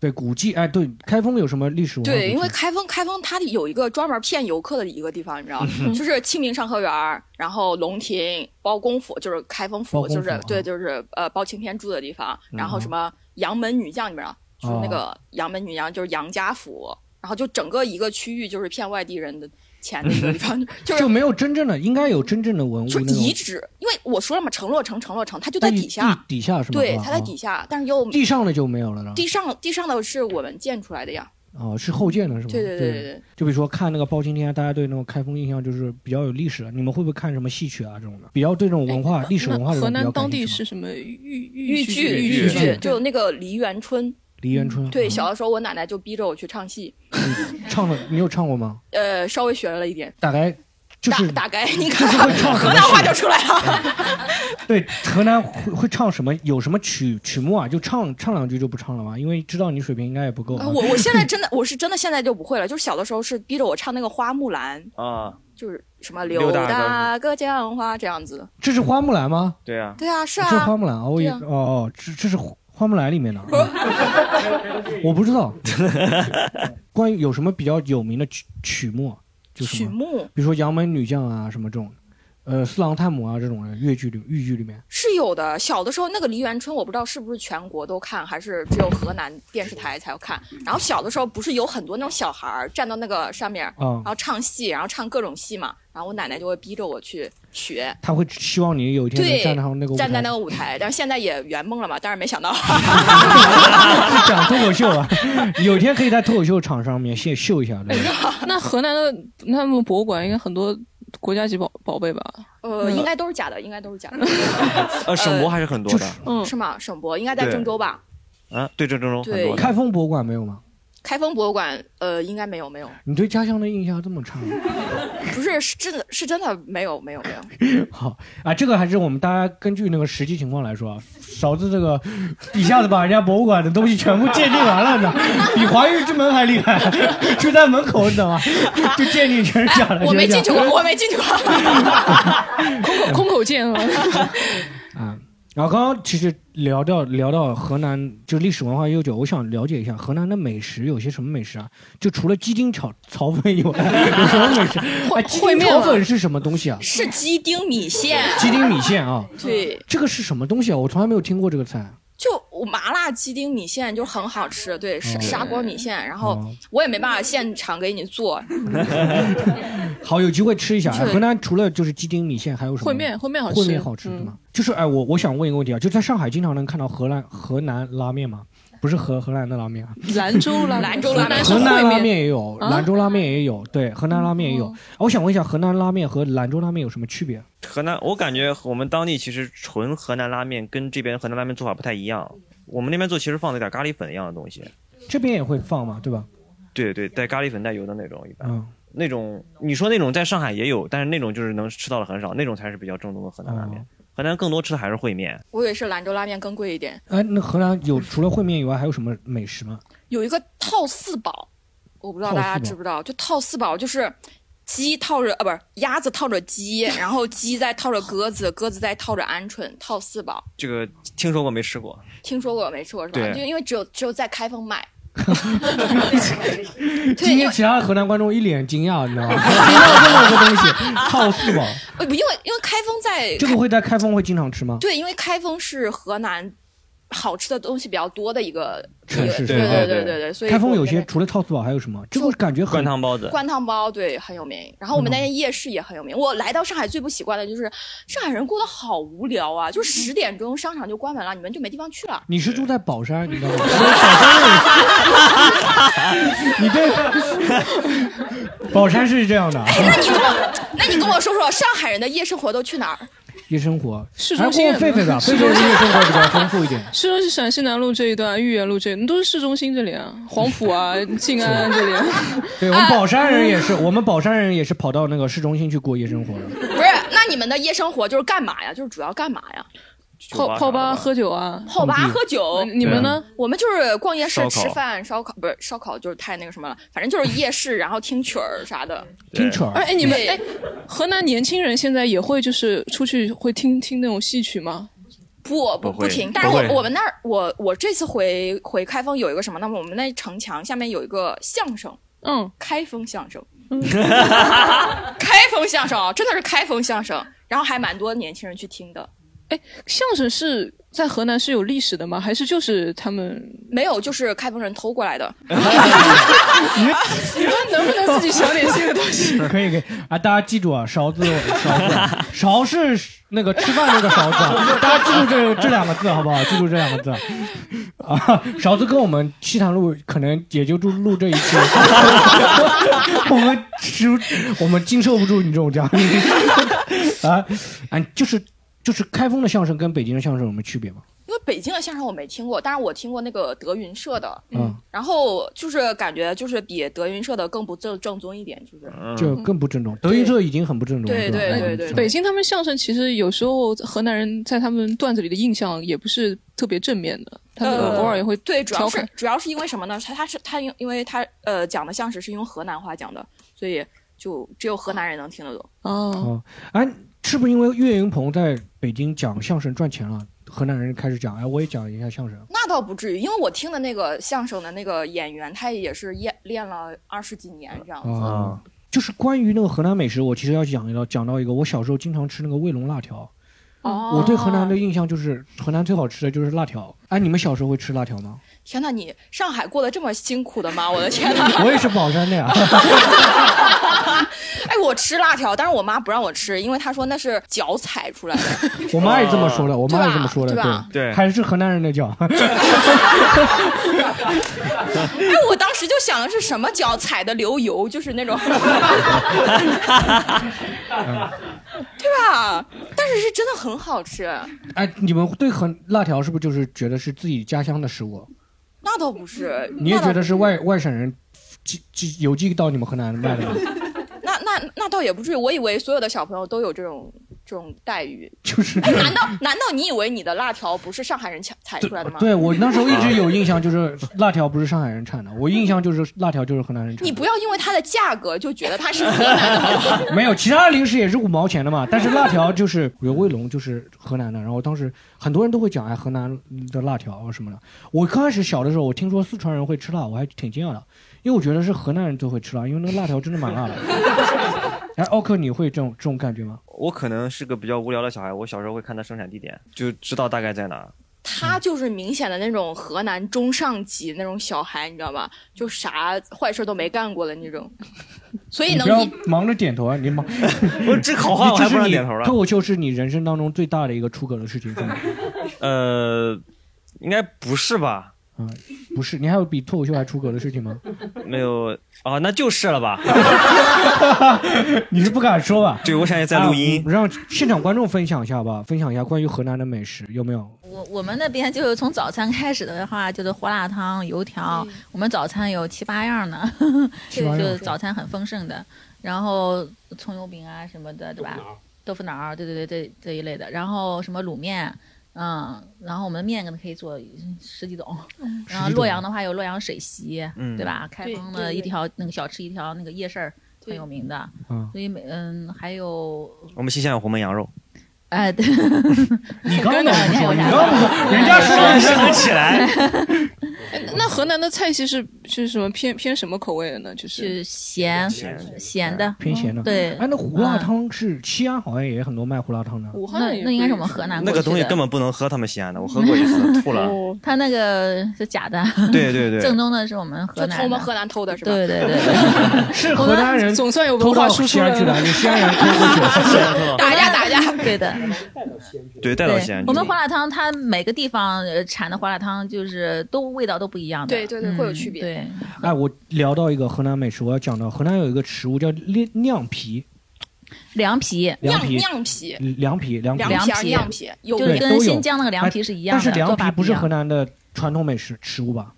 对，古迹，哎，对，开封有什么历史？对，因为开封，开封它有一个专门骗游客的一个地方，你知道，就是清明上河园，然后龙亭、包公府，就是开封府，就是对，就是呃包青天住的地方，然后什么杨门女将，你知道，就是那个杨门女将，就是杨家府，然后就整个一个区域就是骗外地人的。钱的地方 就是就没有真正的，应该有真正的文物。就遗址，因为我说了嘛，城洛城，城洛城，它就在底下，底下是吗？对，它在底下，但是又地上的就没有了呢。地上地上的是我们建出来的呀。哦，是后建的是吗？对对对对对。就比如说看那个包青天，大家对那种开封印象就是比较有历史。你们会不会看什么戏曲啊这种的？比较对这种文化、历史文化的。河南当地是什么豫豫剧？豫剧就那个梨园春。梨园春。对，小的时候我奶奶就逼着我去唱戏。唱了，你有唱过吗？呃，稍微学了一点。大概就是大概，你看河南话就出来了。对，河南会会唱什么？有什么曲曲目啊？就唱唱两句就不唱了吗？因为知道你水平应该也不够。我我现在真的，我是真的现在就不会了。就是小的时候是逼着我唱那个花木兰啊，就是什么刘大哥讲花这样子。这是花木兰吗？对啊，对啊，是啊。这是花木兰啊，我也哦哦，这这是。花木兰里面的，我不知道。关于有什么比较有名的曲曲目，就是曲目，比如说《杨门女将》啊，什么这种。呃，四郎探母啊，这种的粤剧里、豫剧里面是有的。小的时候，那个梨园春，我不知道是不是全国都看，还是只有河南电视台才要看。然后小的时候，不是有很多那种小孩儿站到那个上面，然后唱戏，然后唱各种戏嘛。然后我奶奶就会逼着我去学。他会希望你有一天能站上那个站在那个舞台，但是现在也圆梦了嘛。但是没想到 讲脱口秀啊，有一天可以在脱口秀场上面先秀一下。那河南的那们博物馆应该很多。国家级宝宝贝吧，呃，应该都是假的，应该都是假的。呃，省博还是很多的，嗯，是吗？省博应该在郑州吧？啊，对，郑州对。开封博物馆没有吗？开封博物馆，呃，应该没有，没有。你对家乡的印象这么差？不是，是真的，是真的没有，没有，没有。好啊，这个还是我们大家根据那个实际情况来说啊。勺子这个一下子把人家博物馆的东西全部鉴定完了，你知道比华域之门还厉害，就在门口，你知道吗？就鉴定全是假的。我没进去过，我没进去过。空口空口见了。啊。然后刚刚其实聊到聊到河南就历史文化悠久，我想了解一下河南的美食有些什么美食啊？就除了鸡丁炒炒粉以外，有什么美食？哎，鸡丁炒粉是什么东西啊？是鸡丁米线。鸡丁米线啊？对。这个是什么东西啊？我从来没有听过这个菜。就麻辣鸡丁米线就很好吃，对，砂砂锅米线。然后我也没办法现场给你做。好，有机会吃一下。河南除了就是鸡丁米线，还有什么？烩面，烩面好吃。烩面好吃，对吗？就是哎，我我想问一个问题啊，就在上海经常能看到河南河南拉面吗？不是河河南的拉面啊，兰州拉兰州拉面，河南拉面也有，兰州拉面也有，对，河南拉面也有。我想问一下，河南拉面和兰州拉面有什么区别？河南，我感觉我们当地其实纯河南拉面跟这边河南拉面做法不太一样。我们那边做其实放了点咖喱粉一样的东西，这边也会放嘛，对吧？对对，带咖喱粉带油的那种一般。那种你说那种在上海也有，但是那种就是能吃到的很少，那种才是比较正宗的河南拉面。河南更多吃的还是烩面。我以为是兰州拉面更贵一点。哎，那河南有除了烩面以外还有什么美食吗？有一个套四宝，我不知道大家知不知道，就套四宝就是鸡套着啊，不是鸭子套着鸡，然后鸡再套着鸽子，鸽子再套着鹌鹑，套四宝。这个听说过没吃过？听说过没吃过是吧？就因为只有只有在开封卖。今天其他河南观众一脸惊讶，你知道吗？听到这么个东西，好四宝。呃，不，因为因为开封在这个会在开封会经常吃吗？对，因为开封是河南。好吃的东西比较多的一个城市，对对对对对，所以开封有些除了套四宝还有什么？这个感觉灌汤包子，灌汤包对很有名。然后我们那些夜市也很有名。我来到上海最不习惯的就是上海人过得好无聊啊！就十点钟商场就关门了，你们就没地方去了。你是住在宝山，你知道吗？你这，宝山是这样的。哎，那你跟我，那你跟我说说上海人的夜生活都去哪儿？夜生活，市中心，狒狒的，狒狒的夜生活比较丰富一点。市中心陕西南路这一段，豫园路这，都是市中心这里啊，黄埔啊，静安这里。对我们宝山人也是，我们宝山人也是跑到那个市中心去过夜生活的。不是，那你们的夜生活就是干嘛呀？就是主要干嘛呀？泡泡吧喝酒啊，泡吧喝酒。你们呢？我们就是逛夜市吃饭，烧烤不是烧烤，就是太那个什么了。反正就是夜市，然后听曲儿啥的。听曲儿。哎，你们哎，河南年轻人现在也会就是出去会听听那种戏曲吗？不不不听。但是我我们那儿我我这次回回开封有一个什么？那么我们那城墙下面有一个相声，嗯，开封相声。开封相声啊，真的是开封相声，然后还蛮多年轻人去听的。哎，相声是在河南是有历史的吗？还是就是他们没有，就是开封人偷过来的？你们能不能自己想点新的东西？可以可以啊！大家记住啊，勺子勺子勺是那个吃饭那个勺子，大家记住这这两个字好不好？记住这两个字啊！勺子跟我们西塘路可能也就录录这一期，我们吃我们经受不住你这种嘉宾啊！啊，就是。就是开封的相声跟北京的相声有什么区别吗？因为北京的相声我没听过，但是我听过那个德云社的，嗯，然后就是感觉就是比德云社的更不正正宗一点，就是就更不正宗。德云社已经很不正宗了，对对对对。北京他们相声其实有时候河南人在他们段子里的印象也不是特别正面的，他们偶尔也会对，主要是主要是因为什么呢？他他是他因因为他呃讲的相声是用河南话讲的，所以就只有河南人能听得懂。哦，哎。是不是因为岳云鹏在北京讲相声赚钱了，河南人开始讲？哎，我也讲一下相声。那倒不至于，因为我听的那个相声的那个演员，他也是练练了二十几年这样子。啊，就是关于那个河南美食，我其实要讲一道，讲到一个，我小时候经常吃那个卫龙辣条。哦。我对河南的印象就是河南最好吃的就是辣条。哎，你们小时候会吃辣条吗？天哪，你上海过得这么辛苦的吗？我的天哪！我也是宝山的呀。哎，我吃辣条，但是我妈不让我吃，因为她说那是脚踩出来的。我妈也这么说的，我妈也这么说的，对吧？对，还是河南人的脚。哎，我当时就想的是什么脚踩的流油，就是那种，对吧？但是是真的很好吃。哎，你们对很辣条是不是就是觉得是自己家乡的食物？那倒不是，你也觉得是外外省人寄寄邮寄到你们河南卖的吗？那那那倒也不至于，我以为所有的小朋友都有这种这种待遇。就是，哎，难道难道你以为你的辣条不是上海人踩踩出来的吗？对，我那时候一直有印象，就是辣条不是上海人产的，我印象就是辣条就是河南人产的。你不要因为它的价格就觉得它是河南的。没有，其他的零食也是五毛钱的嘛，但是辣条就是有卫龙就是河南的，然后当时很多人都会讲哎河南的辣条什么的。我刚开始小的时候，我听说四川人会吃辣，我还挺惊讶的。因为我觉得是河南人都会吃辣，因为那个辣条真的蛮辣的。哎，奥克，你会这种这种感觉吗？我可能是个比较无聊的小孩，我小时候会看他生产地点，就知道大概在哪。他就是明显的那种河南中上级那种小孩，你知道吧？就啥坏事都没干过的那种。所以能不要忙着点头啊！你忙，我这好话我还不让点头了。脱口秀是你人生当中最大的一个出格的事情，是吗？呃，应该不是吧？嗯，不是，你还有比脱口秀还出格的事情吗？没有啊，那就是了吧？你是不敢说吧？对，我现在在录音，让现场观众分享一下吧，分享一下关于河南的美食，有没有？我我们那边就是从早餐开始的话，就是胡辣汤、油条，我们早餐有七八样呢，就是早餐很丰盛的，然后葱油饼啊什么的，对吧？豆腐脑儿，对对对，这这一类的。然后什么卤面，嗯，然后我们面可能可以做十几种。然后洛阳的话有洛阳水席，对吧？开封的一条那个小吃一条那个夜市很有名的。嗯，所以每嗯还有我们西乡有红焖羊肉。哎，对，你刚刚你说，你刚刚说，人家说想不起来。那河南的菜系是是什么偏偏什么口味的呢？就是咸咸的，偏咸的。对，哎，那胡辣汤是西安好像也很多卖胡辣汤的。武汉那那应该是我们河南那个东西根本不能喝，他们西安的，我喝过一次 吐了。他那个是假的。对对对。正宗的是我们河南，从我们河南偷的是吧？对对对。是河南人总算有偷到西安去了，你西安人偷过去，打架打架。对的。对，带到西安。我们胡辣汤，它每个地方产的胡辣汤就是都味道都不一样的。对对对，会有区别。对。哎，我聊到一个河南美食，我要讲到河南有一个食物叫凉凉皮。凉皮。凉皮。凉皮。凉皮。凉皮。凉皮。就是跟新疆那个凉皮是一样的。但是凉皮不是河南的传统美食食物吧？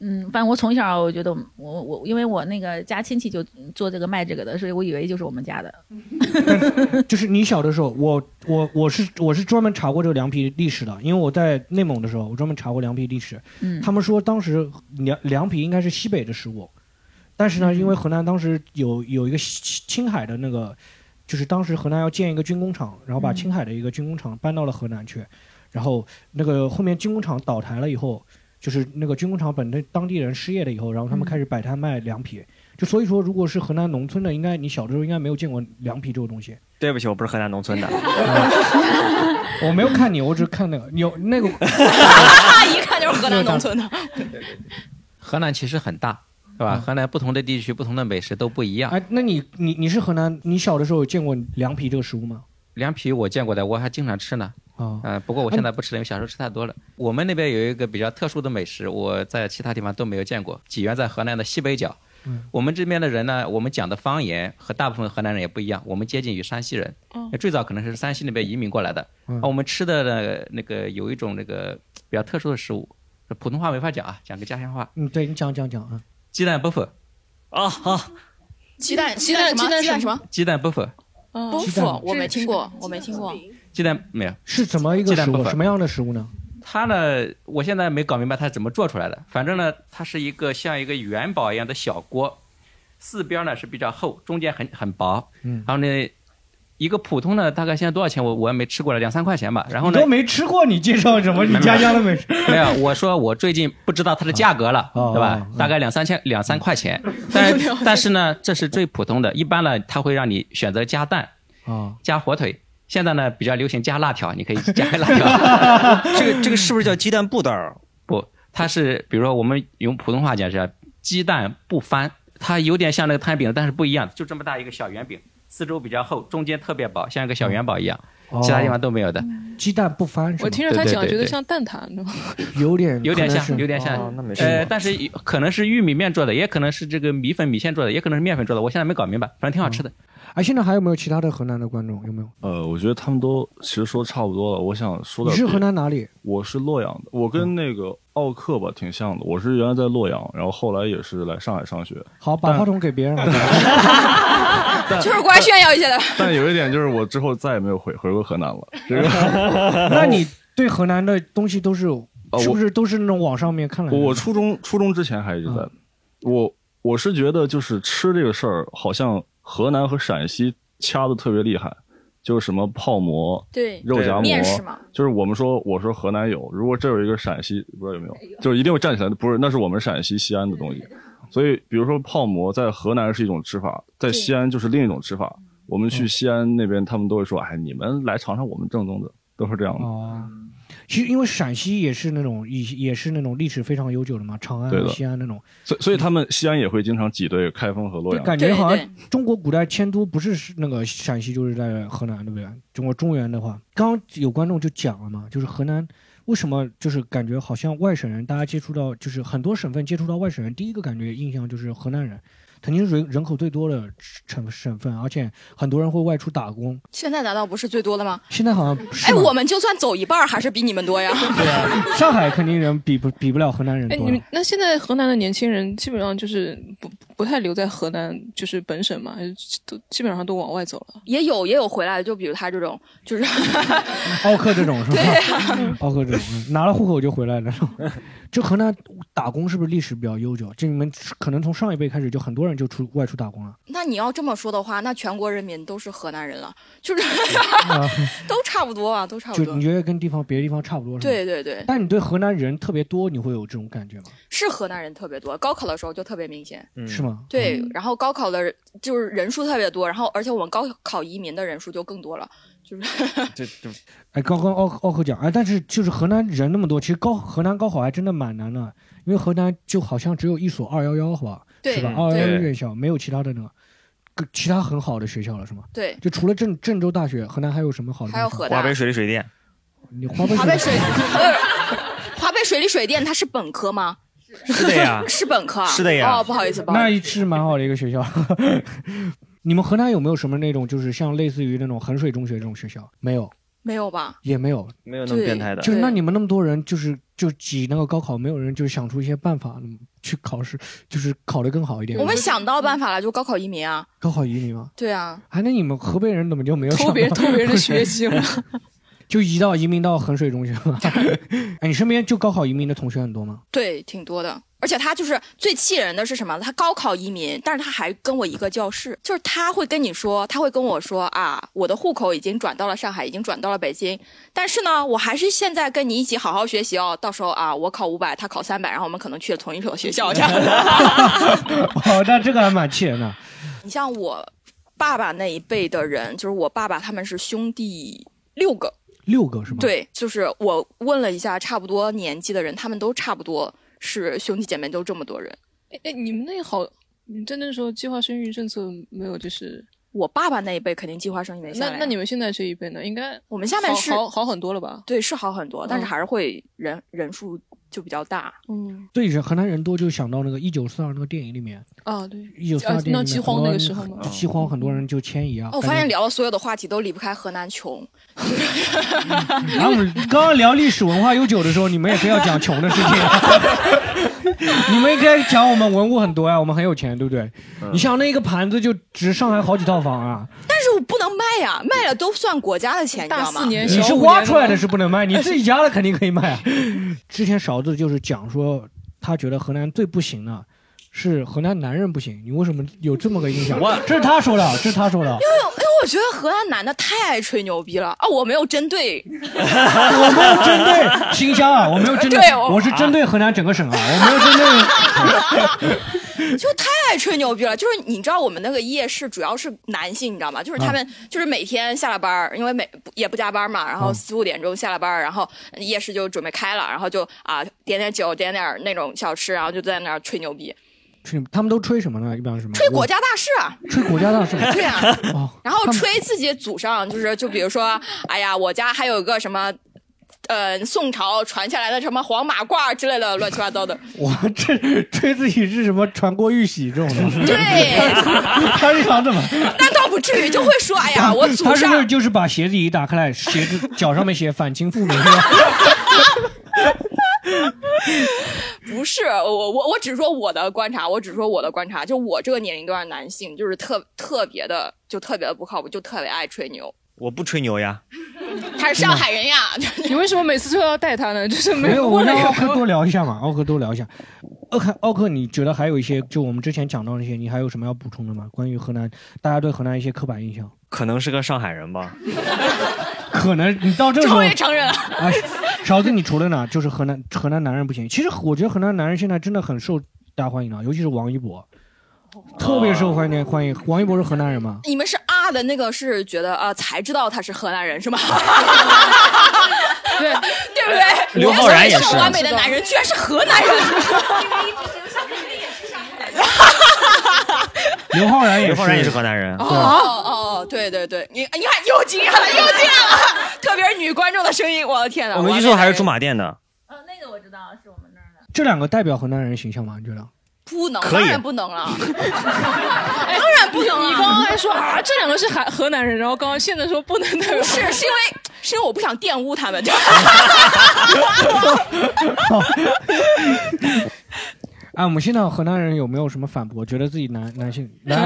嗯，反正我从小我觉得我我因为我那个家亲戚就做这个卖这个的，所以我以为就是我们家的。就是你小的时候，我我我是我是专门查过这个凉皮历史的，因为我在内蒙的时候，我专门查过凉皮历史。嗯。他们说当时凉凉皮应该是西北的食物，但是呢，因为河南当时有有一个青海的那个，就是当时河南要建一个军工厂，然后把青海的一个军工厂搬到了河南去，然后那个后面军工厂倒台了以后。就是那个军工厂本地当地人失业了以后，然后他们开始摆摊卖凉皮。就所以说，如果是河南农村的，应该你小的时候应该没有见过凉皮这个东西。对不起，我不是河南农村的。我没有看你，我只看那个有那个。一看就是河南农村的。河南其实很大，是吧？河南不同的地区、不同的美食都不一样。哎，那你你你是河南？你小的时候有见过凉皮这个食物吗？凉皮我见过的，我还经常吃呢。啊，嗯，不过我现在不吃了，因为小时候吃太多了。我们那边有一个比较特殊的美食，我在其他地方都没有见过，起源在河南的西北角。嗯，我们这边的人呢，我们讲的方言和大部分河南人也不一样，我们接近于山西人。嗯，最早可能是山西那边移民过来的。嗯，我们吃的那那个有一种那个比较特殊的食物，普通话没法讲啊，讲个家乡话。嗯，对你讲讲讲啊，鸡蛋不腐。啊好，鸡蛋鸡蛋鸡蛋什么？鸡蛋不腐。不腐，我没听过，我没听过。鸡蛋没有，是怎么一个食物？什么样的食物呢？它呢，我现在没搞明白它怎么做出来的。反正呢，它是一个像一个元宝一样的小锅，四边呢是比较厚，中间很很薄。嗯。然后呢，一个普通的大概现在多少钱？我我也没吃过了，两三块钱吧。然后呢？都没吃过，你介绍什么？你家乡的美食？没有，我说我最近不知道它的价格了，对吧？大概两三千，两三块钱。但 但是呢，这是最普通的。一般呢，它会让你选择加蛋，啊，加火腿。现在呢比较流行加辣条，你可以加个辣条。这个这个是不是叫鸡蛋布袋？不，它是比如说我们用普通话讲是鸡蛋不翻，它有点像那个摊饼，但是不一样，就这么大一个小圆饼，四周比较厚，中间特别薄，像一个小元宝一样，其他地方都没有的。鸡蛋不翻，我听着他讲觉得像蛋挞呢，有点 有点像，有点像。呃，但是可能是玉米面做的，也可能是这个米粉米线做的，也可能是面粉做的，我现在没搞明白，反正挺好吃的。哎，现在还有没有其他的河南的观众？有没有？呃，我觉得他们都其实说差不多了。我想说的，你是河南哪里？我是洛阳的。我跟那个奥克吧挺像的。我是原来在洛阳，然后后来也是来上海上学。好，把话筒给别人。就是过来炫耀一下的。但有一点就是，我之后再也没有回回过河南了。这个，那你对河南的东西都是是不是都是那种网上面看来？我初中初中之前还一直在。我我是觉得就是吃这个事儿，好像。河南和陕西掐的特别厉害，就是什么泡馍、对。肉夹馍，就是我们说，我说河南有，如果这有一个陕西，不知道有没有，就是一定会站起来的，不是，那是我们陕西西安的东西。所以，比如说泡馍在河南是一种吃法，在西安就是另一种吃法。我们去西安那边，他们都会说，哎，你们来尝尝我们正宗的，都是这样的。其实，因为陕西也是那种也也是那种历史非常悠久的嘛，长安、西安那种，所以所以他们西安也会经常挤兑开封和洛阳。感觉好像中国古代迁都不是那个陕西，就是在河南，对不对？中国中原的话，刚刚有观众就讲了嘛，就是河南为什么就是感觉好像外省人，大家接触到就是很多省份接触到外省人，第一个感觉印象就是河南人。肯定是人人口最多的省省份，而且很多人会外出打工。现在难道不是最多的吗？现在好像是哎，我们就算走一半，还是比你们多呀。对啊，上海肯定人比不比不了河南人多。哎，你们那现在河南的年轻人基本上就是不不太留在河南，就是本省嘛，都基本上都往外走了。也有也有回来的，就比如他这种，就是 奥克这种是吧？对奥克这种拿了户口就回来了。就河南打工是不是历史比较悠久？就你们可能从上一辈开始就很多人就出外出打工了。那你要这么说的话，那全国人民都是河南人了，就是 都差不多啊，都差不多。就你觉得跟地方别的地方差不多是吗？对对对。但你对河南人特别多，你会有这种感觉吗？是河南人特别多，高考的时候就特别明显。是吗？对，然后高考的就是人数特别多，然后而且我们高考移民的人数就更多了。就是，这就，哎，刚刚奥奥克讲，哎，但是就是河南人那么多，其实高河南高考还真的蛮难的，因为河南就好像只有一所二幺幺，好吧，是吧？二幺幺院校没有其他的那个，其他很好的学校了，是吗？对，就除了郑郑州大学，河南还有什么好的？还有河南华北水利水电，你华北华北水，华北水利水电它是本科吗？是的呀，是本科啊，是的呀。哦，不好意思，不好意思，那是蛮好的一个学校。你们河南有没有什么那种，就是像类似于那种衡水中学这种学校？没有，没有吧？也没有，没有那么变态的。就是那你们那么多人，就是就挤那个高考，没有人就想出一些办法去考试，就是考得更好一点。我们想到办法了，就高考移民啊。高考移民吗？对啊。哎，那你们河北人怎么就没有偷别偷别人的学习了？就移到移民到衡水中学了？哎，你身边就高考移民的同学很多吗？对，挺多的。而且他就是最气人的是什么？他高考移民，但是他还跟我一个教室，就是他会跟你说，他会跟我说啊，我的户口已经转到了上海，已经转到了北京，但是呢，我还是现在跟你一起好好学习哦。到时候啊，我考五百，他考三百，然后我们可能去了同一所学校这样。哦，那这个还蛮气人的。你像我爸爸那一辈的人，就是我爸爸他们是兄弟六个，六个是吗？对，就是我问了一下，差不多年纪的人，他们都差不多。是兄弟姐妹都这么多人，哎哎，你们那好，你在那时候计划生育政策没有？就是我爸爸那一辈肯定计划生育没下来。那那你们现在这一辈呢？应该我们下面是好好很多了吧？对，是好很多，但是还是会人人数。就比较大，嗯，对，人河南人多，就想到那个一九四二那个电影里面，啊，对，一九四二电影，那饥荒那个时候吗？饥荒很多人就迁移啊。我发现聊了所有的话题都离不开河南穷。然后刚刚聊历史文化悠久的时候，你们也非要讲穷的事情。你们应该讲我们文物很多呀，我们很有钱，对不对？你像那一个盘子就值上海好几套房啊。不能卖呀，卖了都算国家的钱，你知道吗？你是挖出来的是不能卖，你自己家的肯定可以卖啊。之前勺子就是讲说，他觉得河南最不行的是河南男人不行。你为什么有这么个印象？我这是他说的，这是他说的。因为我觉得河南男的太爱吹牛逼了啊！我没有针对，我没有针对新疆啊，我没有针对，我是针对河南整个省啊，我没有针对。就太爱吹牛逼了，就是你知道我们那个夜市主要是男性，你知道吗？就是他们就是每天下了班因为每也不加班嘛，然后四五点钟下了班然后夜市就准备开了，然后就啊点点酒，点点那种小吃，然后就在那儿吹牛逼。吹他们都吹什么呢？一般什么？吹国家大事啊！吹国家大事。对啊。然后吹自己祖上，就是就比如说，哎呀，我家还有个什么。呃，宋朝传下来的什么黄马褂之类的乱七八糟的，我这吹自己是什么传国玉玺这种的？对，他是想怎么？那倒不至于，就会说，哎呀，我祖上。他是不是就是把鞋子一打开来，鞋子脚上面写反清复明？不是，我我我只是说我的观察，我只说我的观察，就我这个年龄段男性，就是特特别的，就特别的不靠谱，就特别爱吹牛。我不吹牛呀，他是上海人呀。你为什么每次都要带他呢？就是没有我让奥克多聊一下嘛，奥克多聊一下。奥克奥克，你觉得还有一些就我们之前讲到那些，你还有什么要补充的吗？关于河南，大家对河南一些刻板印象，可能是个上海人吧。可能你到这时候终于承认了。啊，勺子，你除了呢，就是河南河南男人不行。其实我觉得河南男人现在真的很受大家欢迎啊，尤其是王一博。特别受欢迎，欢迎王一博是河南人吗？你们是啊的那个是觉得啊才知道他是河南人是吗？对 对不对？刘昊然也是。完美的男人居然是河南人。刘昊然也刘昊然也是河南人。哦哦哦，对对对，你你看又惊讶了又惊讶了，特别是女观众的声音，我的天哪！我们一说还是驻马店的。呃，那个我知道是我们那儿的。这两个代表河南人形象吗？你觉得？不能，当然不能了，当然不能了。你刚刚还说啊，这两个是河河南人，然后刚刚现在说不能的，是是因为是因为我不想玷污他们。哎，我们现在河南人有没有什么反驳？觉得自己男 男性男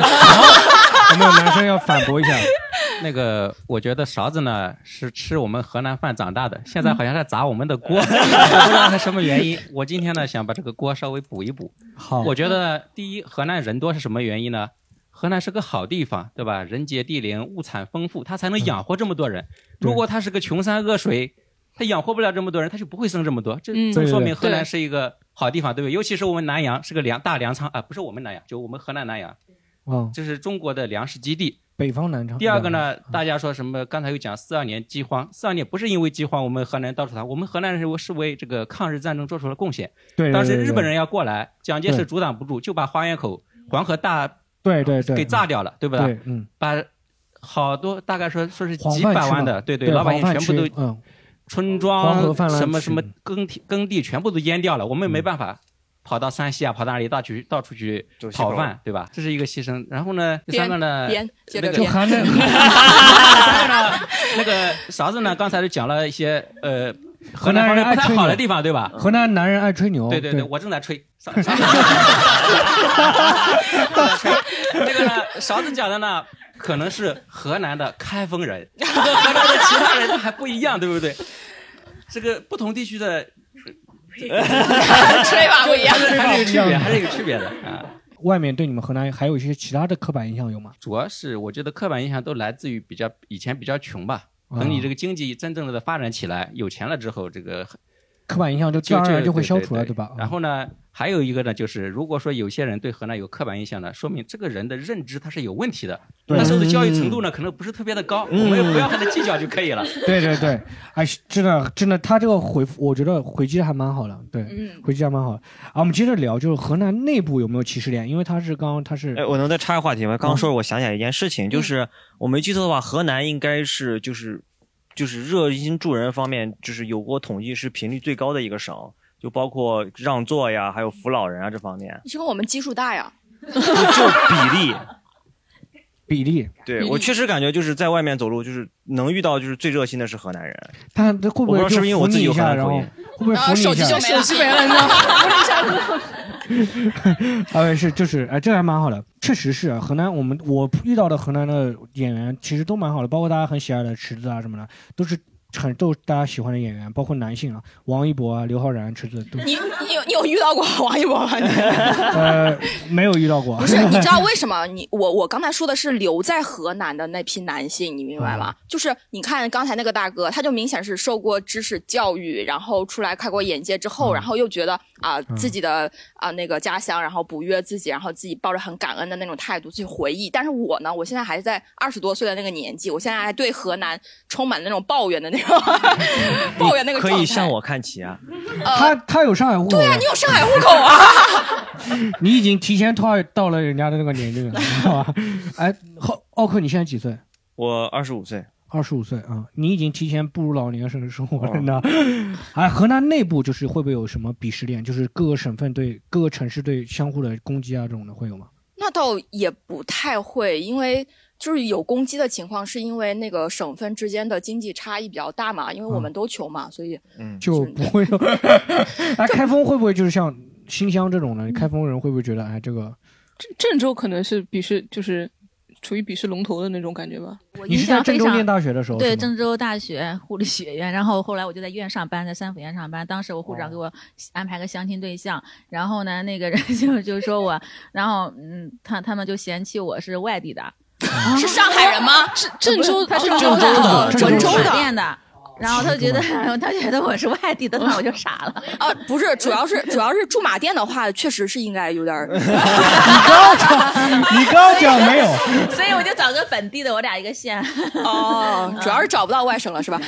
有没有男生要反驳一下？那个，我觉得勺子呢是吃我们河南饭长大的，现在好像在砸我们的锅，不知道是什么原因。我今天呢想把这个锅稍微补一补。好，我觉得第一，河南人多是什么原因呢？河南是个好地方，对吧？人杰地灵，物产丰富，它才能养活这么多人。如果它是个穷山恶水，它养活不了这么多人，它就不会生这么多。这这说明河南是一个好地方，对不对？尤其是我们南阳是个粮大粮仓啊，不是我们南阳，就我们河南南阳，嗯，这是中国的粮食基地。北方南昌。第二个呢，大家说什么？刚才又讲四二年饥荒，四二年不是因为饥荒，我们河南到处逃，我们河南人是为这个抗日战争做出了贡献。对，当时日本人要过来，蒋介石阻挡不住，就把花园口黄河大对对对给炸掉了，对不对？嗯，把好多大概说说是几百万的，对对，老百姓全部都嗯，村庄什么什么耕地耕地全部都淹掉了，我们没办法。跑到山西啊，跑到哪里到去到处去讨饭，对吧？这是一个牺牲。然后呢，第三个呢，那个就含着。那个勺子呢？刚才就讲了一些呃，河南人不太好的地方，对吧？河南男人爱吹牛。对对对，我正在吹。这 个呢，勺子讲的呢，可能是河南的开封人，和河南的其他人还不一样，对不对？这个不同地区的。吹法 不一样，还是有区别，还是有区别的啊。外面对你们河南还有一些其他的刻板印象有吗？主要是我觉得刻板印象都来自于比较以前比较穷吧。等你这个经济真正的发展起来，有钱了之后，这个刻板印象就自然而然就会消除了，对吧？然后呢？还有一个呢，就是如果说有些人对河南有刻板印象呢，说明这个人的认知他是有问题的，那时候的教育程度呢可能不是特别的高，我们也不要和他计较就可以了。对对对，哎，真的真的，他这个回复我觉得回击还蛮好的，对，回击还蛮好的。啊，我们接着聊，就是河南内部有没有歧视链？因为他是刚刚他是，哎，我能再插个话题吗？刚刚说我想起来一件事情，就是我没记错的话，河南应该是就是就是热心助人方面，就是有过统计是频率最高的一个省。就包括让座呀，还有扶老人啊这方面。你说我们基数大呀？就比例，比例。对我确实感觉就是在外面走路，就是能遇到就是最热心的是河南人。他会不会是不是因为我自己有河南口音？会不会扶你一下？手机就手机没了，你知道吗？啊，是就是哎，这还蛮好的，确实是啊河南。我们我遇到的河南的演员其实都蛮好的，包括大家很喜爱的池子啊什么的，都是。很都大家喜欢的演员，包括男性啊，王一博啊、刘昊然、池子都。你你有你有遇到过王一博吗？呃，没有遇到过。不是，你知道 为什么？你我我刚才说的是留在河南的那批男性，你明白吗？就是你看刚才那个大哥，他就明显是受过知识教育，然后出来开过眼界之后，然后又觉得啊自己的啊那个家乡，然后哺育自己，然后自己抱着很感恩的那种态度去回忆。但是我呢，我现在还是在二十多岁的那个年纪，我现在还对河南充满那种抱怨的那。抱怨那个可以向我看齐啊！他他有上海户口，对啊，你有上海户口啊！你已经提前到到了人家的那个年龄了，知道吧？哎，奥奥克，你现在几岁？我二十五岁，二十五岁啊！你已经提前步入老年生生活了呢。哎，河南内部就是会不会有什么鄙视链？就是各个省份对各个城市对相互的攻击啊，这种的会有吗？那倒也不太会，因为。就是有攻击的情况，是因为那个省份之间的经济差异比较大嘛？因为我们都穷嘛，所以嗯就不会。哎，开封会不会就是像新乡这种呢？开封人会不会觉得哎，这个郑郑州可能是鄙视，就是处于鄙视龙头的那种感觉吧？你是在郑州念大学的时候？对，郑州大学护理学院。然后后来我就在医院上班，在三附院上班。当时我护士长给我安排个相亲对象，然后呢，那个人 就就说我，然后嗯，他他们就嫌弃我是外地的。是上海人吗？是郑州，他是郑州的，郑州的。然后他就觉得，他觉得我是外地的，那我就傻了。啊，不是，主要是主要是驻马店的话，确实是应该有点。你刚讲，你刚讲没有，所以我就找个本地的，我俩一个县。哦，主要是找不到外省了，是吧？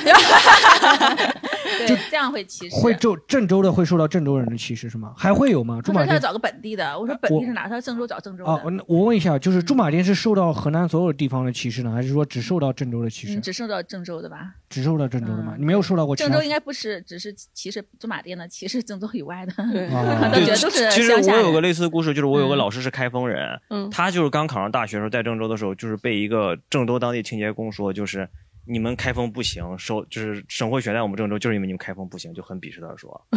对，这样会歧视。会郑郑州的会受到郑州人的歧视是吗？还会有吗？驻马店找个本地的，我说本地是哪？他说郑州找郑州的。啊，我问一下，就是驻马店是受到河南所有地方的歧视呢，还是说只受到郑州的歧视？只受到郑州的吧。只受到郑州的吗？你没有受到过？郑州应该不是只是歧视驻马店的，歧视郑州以外的。对，都觉得都是其实我有个类似的故事，就是我有个老师是开封人，嗯，他就是刚考上大学的时候，在郑州的时候，就是被一个郑州当地清洁工说，就是你们开封不行，收就是省会选在我们郑州，就是因为你们开封不行，就很鄙视他说。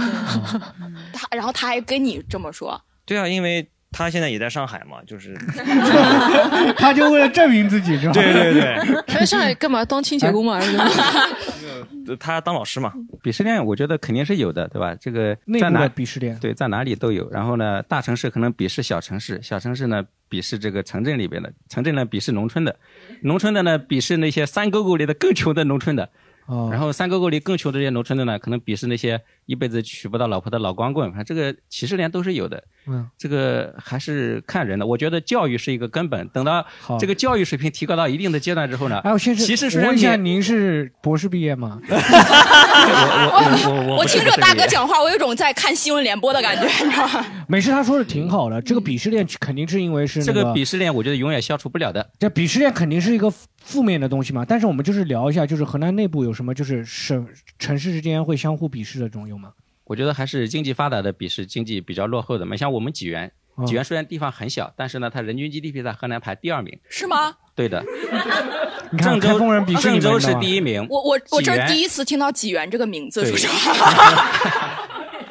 他然后他还跟你这么说。对啊，因为他现在也在上海嘛，就是 他就为了证明自己，是吧？对对对。他在上海干嘛？当清洁工嘛？他当老师嘛？鄙视链我觉得肯定是有的，对吧？这个内部的鄙视链，对，在哪里都有。然后呢，大城市可能鄙视小城市，小城市呢鄙视这个城镇里边的，城镇呢鄙视农村的，农村的呢鄙视那些山沟沟里的更穷的农村的。哦，然后山沟沟里更穷的这些农村的呢，可能鄙视那些一辈子娶不到老婆的老光棍，反正这个歧视链都是有的。嗯，这个还是看人的。我觉得教育是一个根本，等到这个教育水平提高到一定的阶段之后呢，哎，我先其实我问一下，您是博士毕业吗？我我我我听着大哥讲话，我有种在看新闻联播的感觉，你知道吗？没事，他说的挺好的。这个鄙视链肯定是因为是这个鄙视链，我觉得永远消除不了的。这鄙视链肯定是一个负面的东西嘛。但是我们就是聊一下，就是河南内部有什么，就是省城市之间会相互鄙视的这种我觉得还是经济发达的比是经济比较落后的嘛。像我们济源，哦济源虽然地方很小，但是呢，它人均 GDP 在河南排第二名。是吗？对的。你看郑州郑州是第一名。我我我这儿第一次听到济源这个名字，对说实话。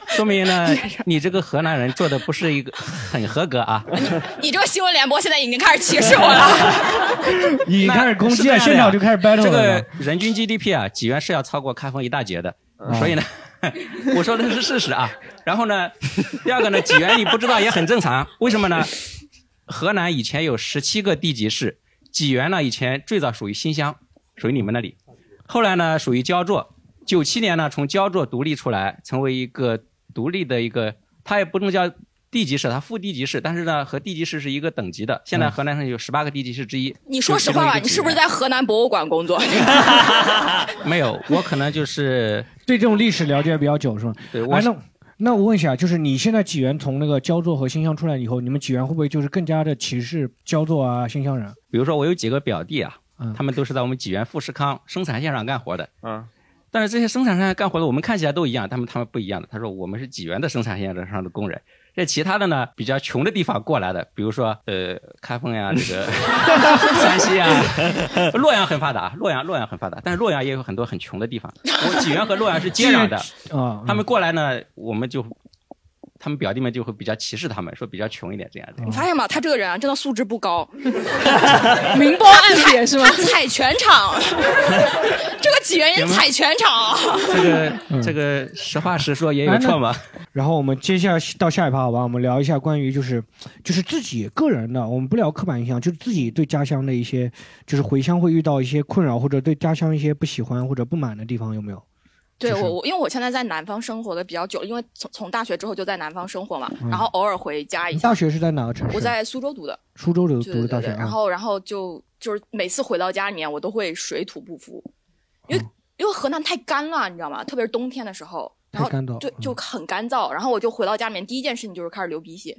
说明呢，你这个河南人做的不是一个很合格啊。你这个新闻联播现在已经开始歧视我了。已经开始攻击了，现场就开始 battle 这。个人均 GDP 啊，济源是要超过开封一大截的，啊所以呢，我说的是事实啊。然后呢，第二个呢，济源你不知道也很正常，为什么呢？河南以前有十七个地级市，济源呢以前最早属于新乡，属于你们那里，后来呢属于焦作，九七年呢从焦作独立出来，成为一个独立的一个，它也不能叫。地级市，它副地级市，但是呢，和地级市是一个等级的。现在河南省有十八个地级市之一。你说实话吧，你是不是在河南博物馆工作？没有，我可能就是对这种历史了解比较久，是吧？对，那那我问一下，就是你现在济源从那个焦作和新乡出来以后，你们济源会不会就是更加的歧视焦作啊、新乡人？比如说，我有几个表弟啊，他们都是在我们济源富士康生产线上干活的。嗯。但是这些生产线上干活的，我们看起来都一样，他们他们不一样的。他说我们是济源的生产线上的工人，这其他的呢比较穷的地方过来的，比如说呃开封呀，这个 山西啊，洛阳很发达，洛阳洛阳很发达，但是洛阳也有很多很穷的地方。我济源和洛阳是接壤的啊，他们过来呢，我们就。他们表弟们就会比较歧视他们，说比较穷一点这样子。你发现吗？他这个人啊，真的素质不高，明褒暗贬是吗？他踩全场，这个几元人踩全场。这个这个实话实说也有错吗？然后我们接下来到下一趴，好吧？我们聊一下关于就是就是自己个人的，我们不聊刻板印象，就是自己对家乡的一些，就是回乡会遇到一些困扰，或者对家乡一些不喜欢或者不满的地方，有没有？对我，我因为我现在在南方生活的比较久，因为从从大学之后就在南方生活嘛，嗯然后偶尔回家一下。大学是在哪个城市？我在苏州读的。苏州读读的大学然后然后就就是每次回到家里面，我都会水土不服，因为、因为河南太干了，你知道吗？特别是冬天的时候，然干燥嗯对就很干燥。然后我就回到家里面，第一件事情就是开始流鼻血，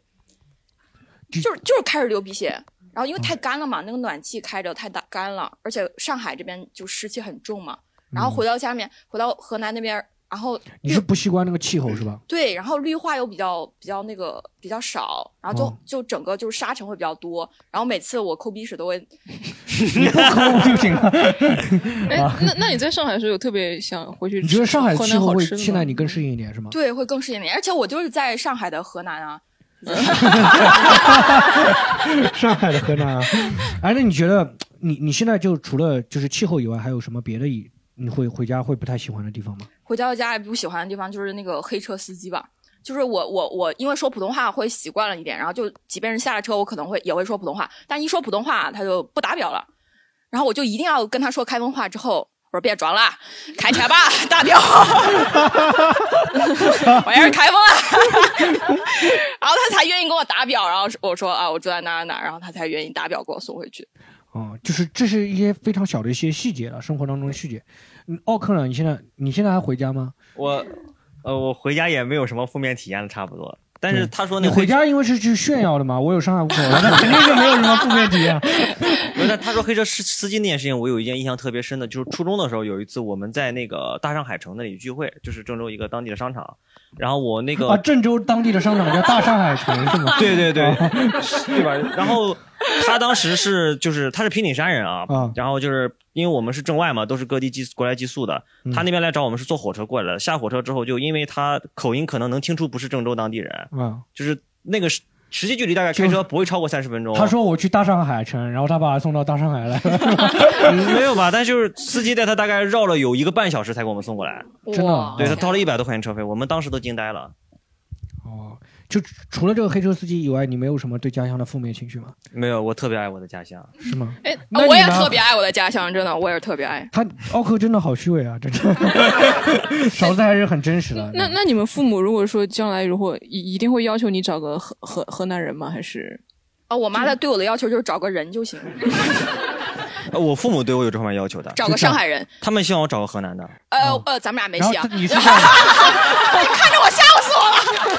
就是就是开始流鼻血。然后因为太干了嘛，那个暖气开着太大干了，而且上海这边就湿气很重嘛。然后回到家里面，回到河南那边，然后你是不习惯那个气候是吧？对，然后绿化又比较比较那个比较少，然后就、哦就整个就是沙尘会比较多，然后每次我抠鼻屎都会，你不抠就行了。哎，那那你在上海的时候有特别想回去？你觉得上海气候会现在你更适应一点是吗？对，会更适应一点。而且我就是在上海的河南啊，上海的河南啊，哎，那你觉得你你现在就除了就是气候以外，还有什么别的以你会回家会不太喜欢的地方吗？回到家也不喜欢的地方就是那个黑车司机吧。就是我我我因为说普通话会习惯了一点，然后就即便是下了车，我可能会也会说普通话，但一说普通话他就不打表了，然后我就一定要跟他说开封话之后，我说别装了，开车吧，大表，我也是开封啊，然后他才愿意跟我打表，然后我说啊我住在哪儿哪儿，然后他才愿意打表给我送回去。哦，就是这是一些非常小的一些细节了，生活当中的细节。嗯，奥克呢？你现在你现在还回家吗？我，呃，我回家也没有什么负面体验了，差不多。但是他说那你回家因为是去炫耀的嘛，我有上海户口，那肯定是没有什么负面体验。不是，他说黑车司司机那件事情，我有一件印象特别深的，就是初中的时候有一次我们在那个大上海城那里聚会，就是郑州一个当地的商场，然后我那个啊，郑州当地的商场叫大上海城是吗？对对对啊，对吧？然后他当时是就是他是平顶山人啊，啊然后就是因为我们是镇外嘛，都是各地寄过来寄宿的，嗯他那边来找我们是坐火车过来的，下火车之后就因为他口音可能能听出不是郑州当地人，嗯，就是那个实实际距离大概开车不会超过三十分钟。他说我去大上海城，然后他把他送到大上海来。没有吧？但就是司机带他大概绕了有一个半小时才给我们送过来。真的？对他掏了一百多块钱车费，我们当时都惊呆了。哦，就除了这个黑车司机以外，你没有什么对家乡的负面情绪吗？没有，我特别爱我的家乡。是吗？哎，我也特别爱我的家乡，真的，我也是特别爱。他奥克真的好虚伪啊，真的。勺子还是很真实的。那那你们父母如果说将来如果一一定会要求你找个河河河南人吗？还是？啊，我妈的对我的要求就是找个人就行。我父母对我有这方面要求的，找个上海人。他们希望我找个河南的。呃呃，咱们俩没戏啊！你是 看着我。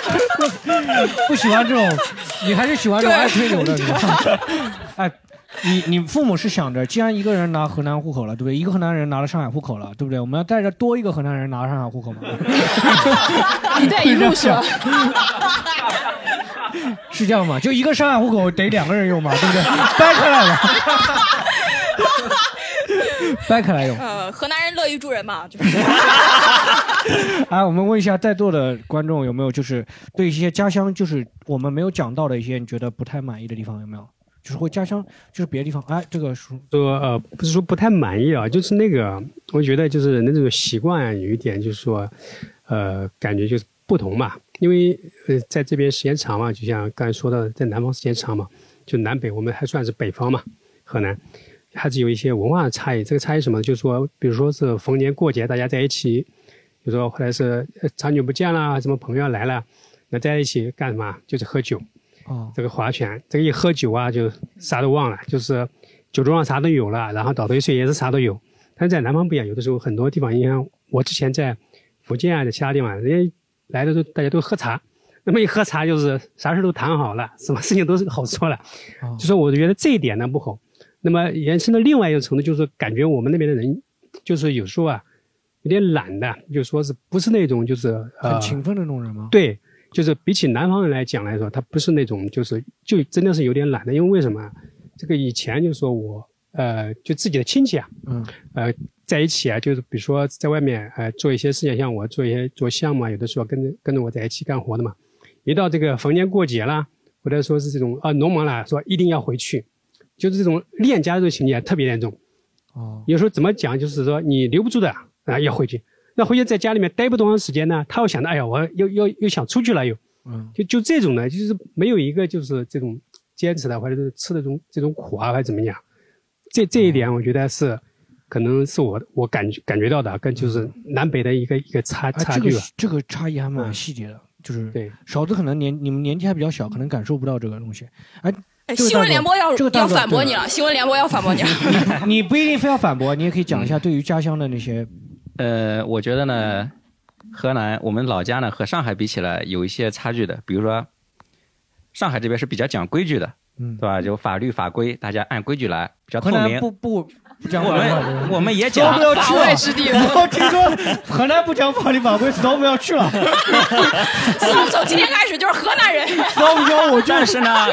不喜欢这种，你还是喜欢这种爱吹牛的，是吧？哎，你你父母是想着，既然一个人拿河南户口了，对不对？一个河南人拿了上海户口了，对不对？我们要带着多一个河南人拿上海户口嘛？一带一路是吧？是这样吗？就一个上海户口得两个人用嘛，对不对？掰开来了。掰开来用。呃，河南人乐于助人嘛，就是。哎，我们问一下在座的观众有没有就是对一些家乡就是我们没有讲到的一些你觉得不太满意的地方有没有？就是或家乡就是别的地方哎，这个说呃不是说不太满意啊，就是那个我觉得就是人的这种习惯有一点就是说呃感觉就是不同嘛，因为呃在这边时间长嘛，就像刚才说的在南方时间长嘛，就南北我们还算是北方嘛，河南。还是有一些文化的差异。这个差异什么？就是说，比如说是逢年过节大家在一起，比如说或者是长久不见了，什么朋友来了，那在一起干什么？就是喝酒。哦。这个划拳，这个一喝酒啊，就啥都忘了，就是酒桌上啥都有了，然后倒头一睡也是啥都有。但是在南方不一样，有的时候很多地方，你看我之前在福建啊，在其他地方，人家来的时候大家都喝茶，那么一喝茶就是啥事都谈好了，什么事情都是好说了。就说我觉得这一点呢不好。那么延伸到另外一个程度，就是感觉我们那边的人，就是有时候啊，有点懒的，就说是不是那种就是很勤奋的那种人吗？对，就是比起南方人来讲来说，他不是那种就是就真的是有点懒的。因为为什么？这个以前就是说我呃，就自己的亲戚啊，嗯，呃，在一起啊，就是比如说在外面呃做一些事情，像我做一些做项目啊，有的时候跟着跟着我在一起干活的嘛，一到这个逢年过节啦，或者说是这种啊农忙啦，说一定要回去。就是这种恋家这种情节特别严重，哦，有时候怎么讲，就是说你留不住的啊，要回去。那回去在家里面待不多长时间呢？他又想到，哎呀，我又又又想出去了，又，嗯，就就这种呢，就是没有一个就是这种坚持的，或者是吃的这种这种苦啊，还是怎么样。这这一点，我觉得是，可能是我我感觉感觉到的，跟就是南北的一个一个差差距。这个差异还蛮细节的，就是对勺子可能年你们年纪还比较小，可能感受不到这个东西，哎。哎，新闻联播要要反驳你了，新闻联播要反驳你了。你不一定非要反驳，你也可以讲一下对于家乡的那些。呃，我觉得呢，河南我们老家呢和上海比起来有一些差距的，比如说，上海这边是比较讲规矩的，嗯，对吧？就法律法规，大家按规矩来，比较透明。不不。我们我们也讲法外之地了。我听说河南不讲法律法规，storm 要去了。storm 从今天开始就是河南人。storm 说：“我就是呢，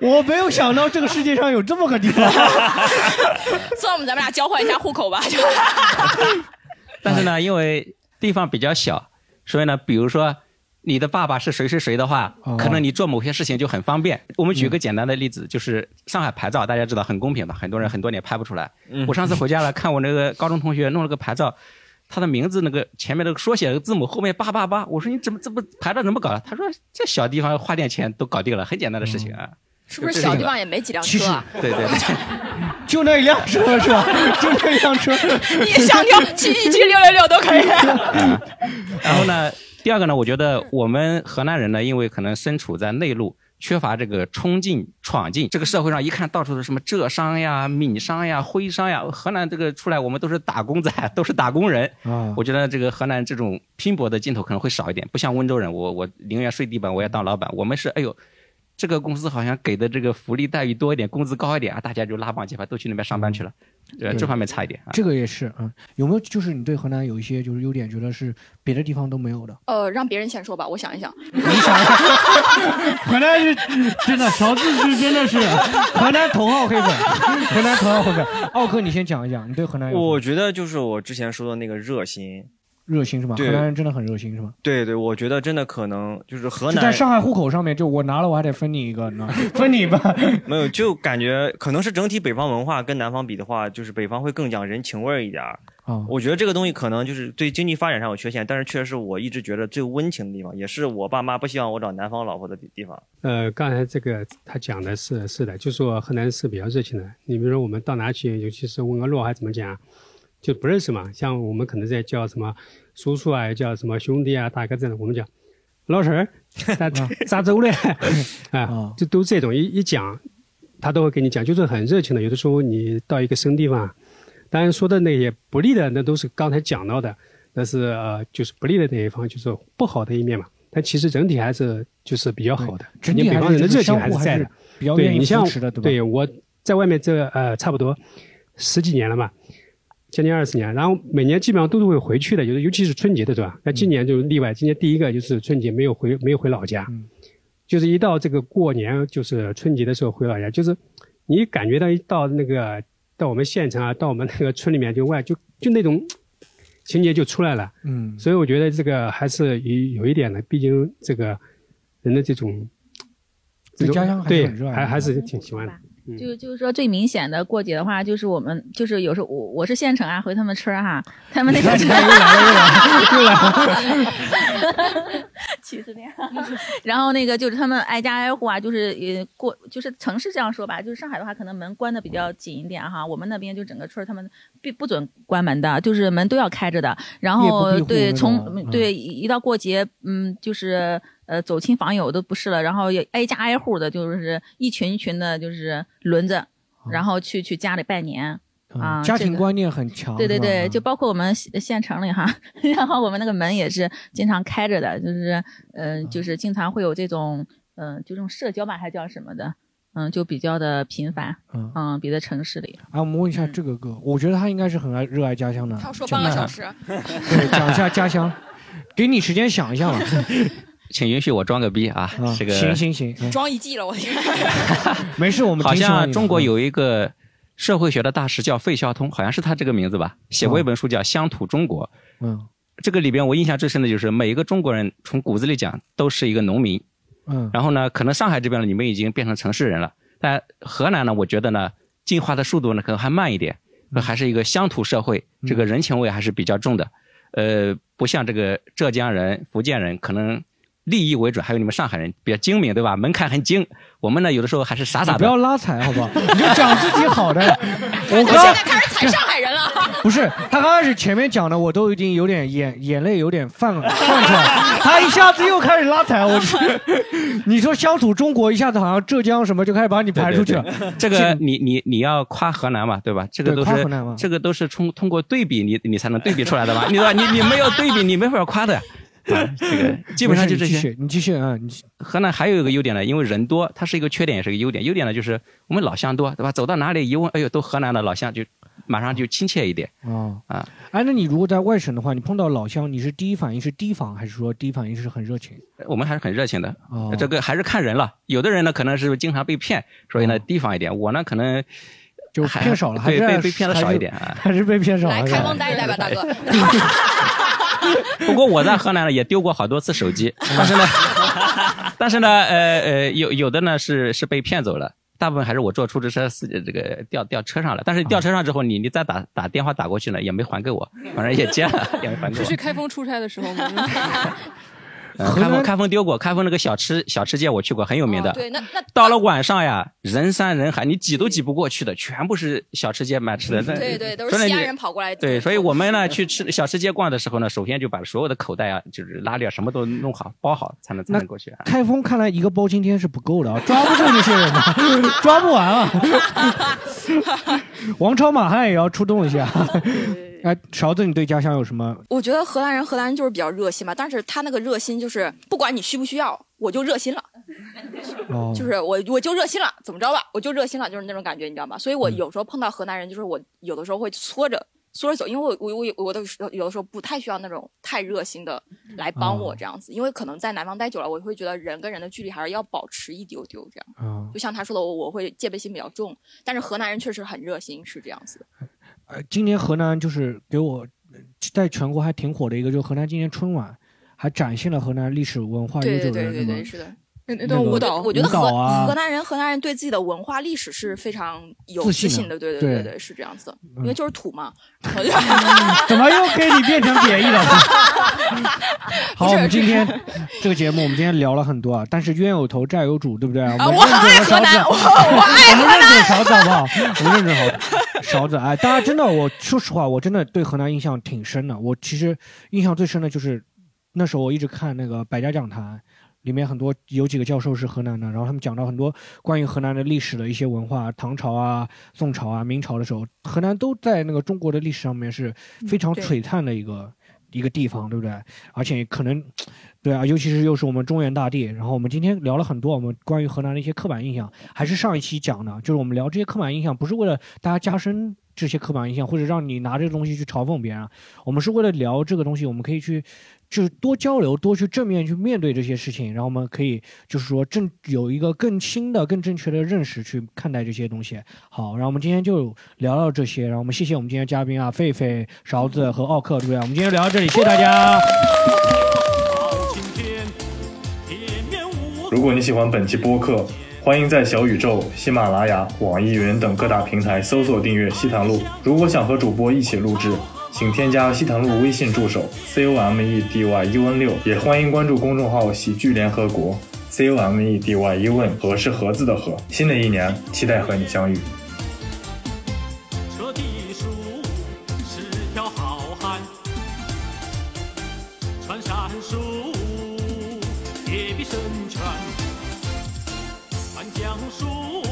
我没有想到这个世界上有这么个地方。storm，咱们俩交换一下户口吧。但是呢，因为地方比较小，所以呢，比如说。你的爸爸是谁谁谁的话，可能你做某些事情就很方便。我们举个简单的例子，就是上海牌照，大家知道很公平的，很多人很多年拍不出来。我上次回家了，看我那个高中同学弄了个牌照，他的名字那个前面那个缩写的字母后面八八八，我说你怎么这么牌照怎么搞的？他说这小地方花点钱都搞定了，很简单的事情啊。是不是小地方也没几辆车啊？对对，就那一辆车是吧？就那一辆车，你想要七七七六六六都可以。然后呢？第二个呢，我觉得我们河南人呢，因为可能身处在内陆，缺乏这个冲劲闯劲。这个社会上一看到处是什么浙商呀、闽商呀、徽商呀，河南这个出来，我们都是打工仔，都是打工人。啊，我觉得这个河南这种拼搏的劲头可能会少一点，不像温州人，我我宁愿睡地板，我要当老板。我们是，哎呦。这个公司好像给的这个福利待遇多一点，工资高一点啊，大家就拉帮结派都去那边上班去了，呃，这方面差一点。啊这个也是啊，有没有就是你对河南有一些就是优点，觉得是别的地方都没有的？呃，让别人先说吧，我想一想。你想一想，河南是真的，勺子是真的是河南头号黑粉，河南头号黑粉。奥克，你先讲一讲，你对河南？我觉得就是我之前说的那个热心。热心是吗？河南人真的很热心是吗？对对，我觉得真的可能就是河南在上海户口上面，就我拿了我还得分你一个，呢，分你吧。没有，就感觉可能是整体北方文化跟南方比的话，就是北方会更讲人情味儿一点啊。我觉得这个东西可能就是对经济发展上有缺陷，但是确实是我一直觉得最温情的地方，也是我爸妈不希望我找南方老婆的地方。呃，刚才这个他讲的是是的，就说河南是比较热情的。你比如说我们到哪去，尤其是问个路还怎么讲？就不认识嘛，像我们可能在叫什么叔叔啊，叫什么兄弟啊、大哥这样的，我们讲老婶儿 咋咋走嘞？啊，就都这种一一讲，他都会跟你讲，就是很热情的。有的时候你到一个生地方，当然说的那些不利的，那都是刚才讲到的，那是呃就是不利的那一方，就是不好的一面嘛。但其实整体还是就是比较好的，整体北方人的热情还是在的，比较愿意扶持的，对吧？对，我在外面这呃差不多十几年了嘛。将近二十年，然后每年基本上都是会回去的，就是尤其是春节的，对吧？那今年就例外，今年第一个就是春节没有回，没有回老家，就是一到这个过年，就是春节的时候回老家，就是你感觉到一到那个到我们县城啊，到我们那个村里面就外就就那种情节就出来了，嗯，所以我觉得这个还是有有一点的，毕竟这个人的这种对家乡对还还是挺喜欢的。就就是说最明显的过节的话，就是我们就是有时候我我是县城啊，回他们村哈，他们那个又来了又来了，歧视点。然后那个就是他们挨家挨户啊，就是也过就是城市这样说吧，就是上海的话可能门关的比较紧一点哈，我们那边就整个村他们不不准关门的，就是门都要开着的。然后对从对一到过节，嗯，就是。呃，走亲访友都不是了，然后也挨家挨户的，就是一群一群的，就是轮着，然后去去家里拜年啊。家庭观念很强。对对对，就包括我们县城里哈，然后我们那个门也是经常开着的，就是嗯，就是经常会有这种嗯，就这种社交吧，还叫什么的，嗯，就比较的频繁，嗯，比在城市里。啊，我们问一下这个哥，我觉得他应该是很爱热爱家乡的。他要说半个小时。对，讲一下家乡，给你时间想一下嘛。请允许我装个逼啊！这个行行行，装一季了，我天。没事，我们好像中国有一个社会学的大师叫费孝通，好像是他这个名字吧？写过一本书叫《乡土中国》。嗯，这个里边我印象最深的就是每一个中国人从骨子里讲都是一个农民。嗯，然后呢，可能上海这边呢，你们已经变成城市人了，但河南呢，我觉得呢，进化的速度呢可能还慢一点，还是一个乡土社会，这个人情味还是比较重的。呃，不像这个浙江人、福建人可能。利益为准，还有你们上海人比较精明，对吧？门槛很精。我们呢，有的时候还是傻傻的。不要拉踩，好不好？你就讲自己好的。我刚现在开始踩上海人了。不是，他刚开始前面讲的，我都已经有点眼眼泪有点泛泛出来。他一下子又开始拉踩，我去。你说乡土中国，一下子好像浙江什么就开始把你排出去了。这个你你你要夸河南嘛，对吧？这个都是这个都是通通过对比，你你才能对比出来的吧？你说你你没有对比，你没法夸的。这个基本上就这些，你继续啊！你河南还有一个优点呢，因为人多，它是一个缺点也是个优点。优点呢就是我们老乡多，对吧？走到哪里一问，哎呦，都河南的老乡，就马上就亲切一点。哦啊，哎，那你如果在外省的话，你碰到老乡，你是第一反应是提防，还是说第一反应是很热情？我们还是很热情的。哦，这个还是看人了。有的人呢可能是经常被骗，所以呢提防一点。我呢可能就骗少了，还是被被骗的少一点啊？还是被骗少了？来开封待一待吧，大哥。不过我在河南呢也丢过好多次手机，但是呢，但是呢，呃呃，有有的呢是是被骗走了，大部分还是我坐出租车司这个掉掉车上了。但是掉车上之后，你你再打打电话打过去呢，也没还给我，反正也接了，也没还给我。去开封出差的时候吗？开封开封丢过，开封那个小吃小吃街我去过，很有名的。对，那那到了晚上呀，人山人海，你挤都挤不过去的，全部是小吃街买吃的。对对，都是西安人跑过来。对，所以我们呢 去吃小吃街逛的时候呢，首先就把所有的口袋啊，就是拉链什么都弄好包好，才能才能过去。开封看来一个包青天是不够的啊，抓不住那些人的，抓不完啊。王朝马汉也要出动一下。哎，勺子，你对家乡有什么？我觉得荷兰人，荷兰人就是比较热心嘛。但是他那个热心就是不管你需不需要，我就热心了。哦，就是我我就热心了，怎么着吧，我就热心了，就是那种感觉，你知道吗？所以我有时候碰到河南人，就是我有的时候会搓着搓着走，因为我我我我的有的时候不太需要那种太热心的来帮我这样子，因为可能在南方待久了，我会觉得人跟人的距离还是要保持一丢丢这样。就像他说的，我我会戒备心比较重，但是河南人确实很热心，是这样子的。呃，今年河南就是给我在全国还挺火的一个，就是河南今年春晚还展现了河南历史文化悠久的那个。是的。那段舞蹈，我觉得河河南人河南人对自己的文化历史是非常有自信的，对对对对，是这样子，因为就是土嘛。怎么又给你变成贬义了？好，我们今天 这个节目，我们今天聊了很多啊，但是冤有头债有主，对不对？我们认准河南，我们认准勺子好不好？我们认准好勺子。哎，大家真的，我说实话，我真的对河南印象挺深的。我其实印象最深的就是那时候我一直看那个《百家讲坛》。里面很多有几个教授是河南的，然后他们讲到很多关于河南的历史的一些文化，唐朝啊、宋朝啊、明朝的时候，河南都在那个中国的历史上面是非常璀璨的一个一个地方，对不对？而且可能，对啊，尤其是又是我们中原大地。然后我们今天聊了很多我们关于河南的一些刻板印象，还是上一期讲的，就是我们聊这些刻板印象，不是为了大家加深这些刻板印象，或者让你拿这个东西去嘲讽别人，我们是为了聊这个东西，我们可以去。就是多交流，多去正面去面对这些事情，然后我们可以就是说正有一个更新的、更正确的认识去看待这些东西。好，然后我们今天就聊到这些，然后我们谢谢我们今天嘉宾啊，狒狒、勺子和奥克，对不对？我们今天聊到这里，谢谢大家。如果你喜欢本期播客，欢迎在小宇宙、喜马拉雅、网易云等各大平台搜索订阅《西谈录》。如果想和主播一起录制。请添加西塘路微信助手 c o m e d y u n 六也欢迎关注公众号喜剧联合国，comedyun。河是盒子的河，新的一年期待和你相遇。是条好汉，穿山鼠，神拳，江鼠。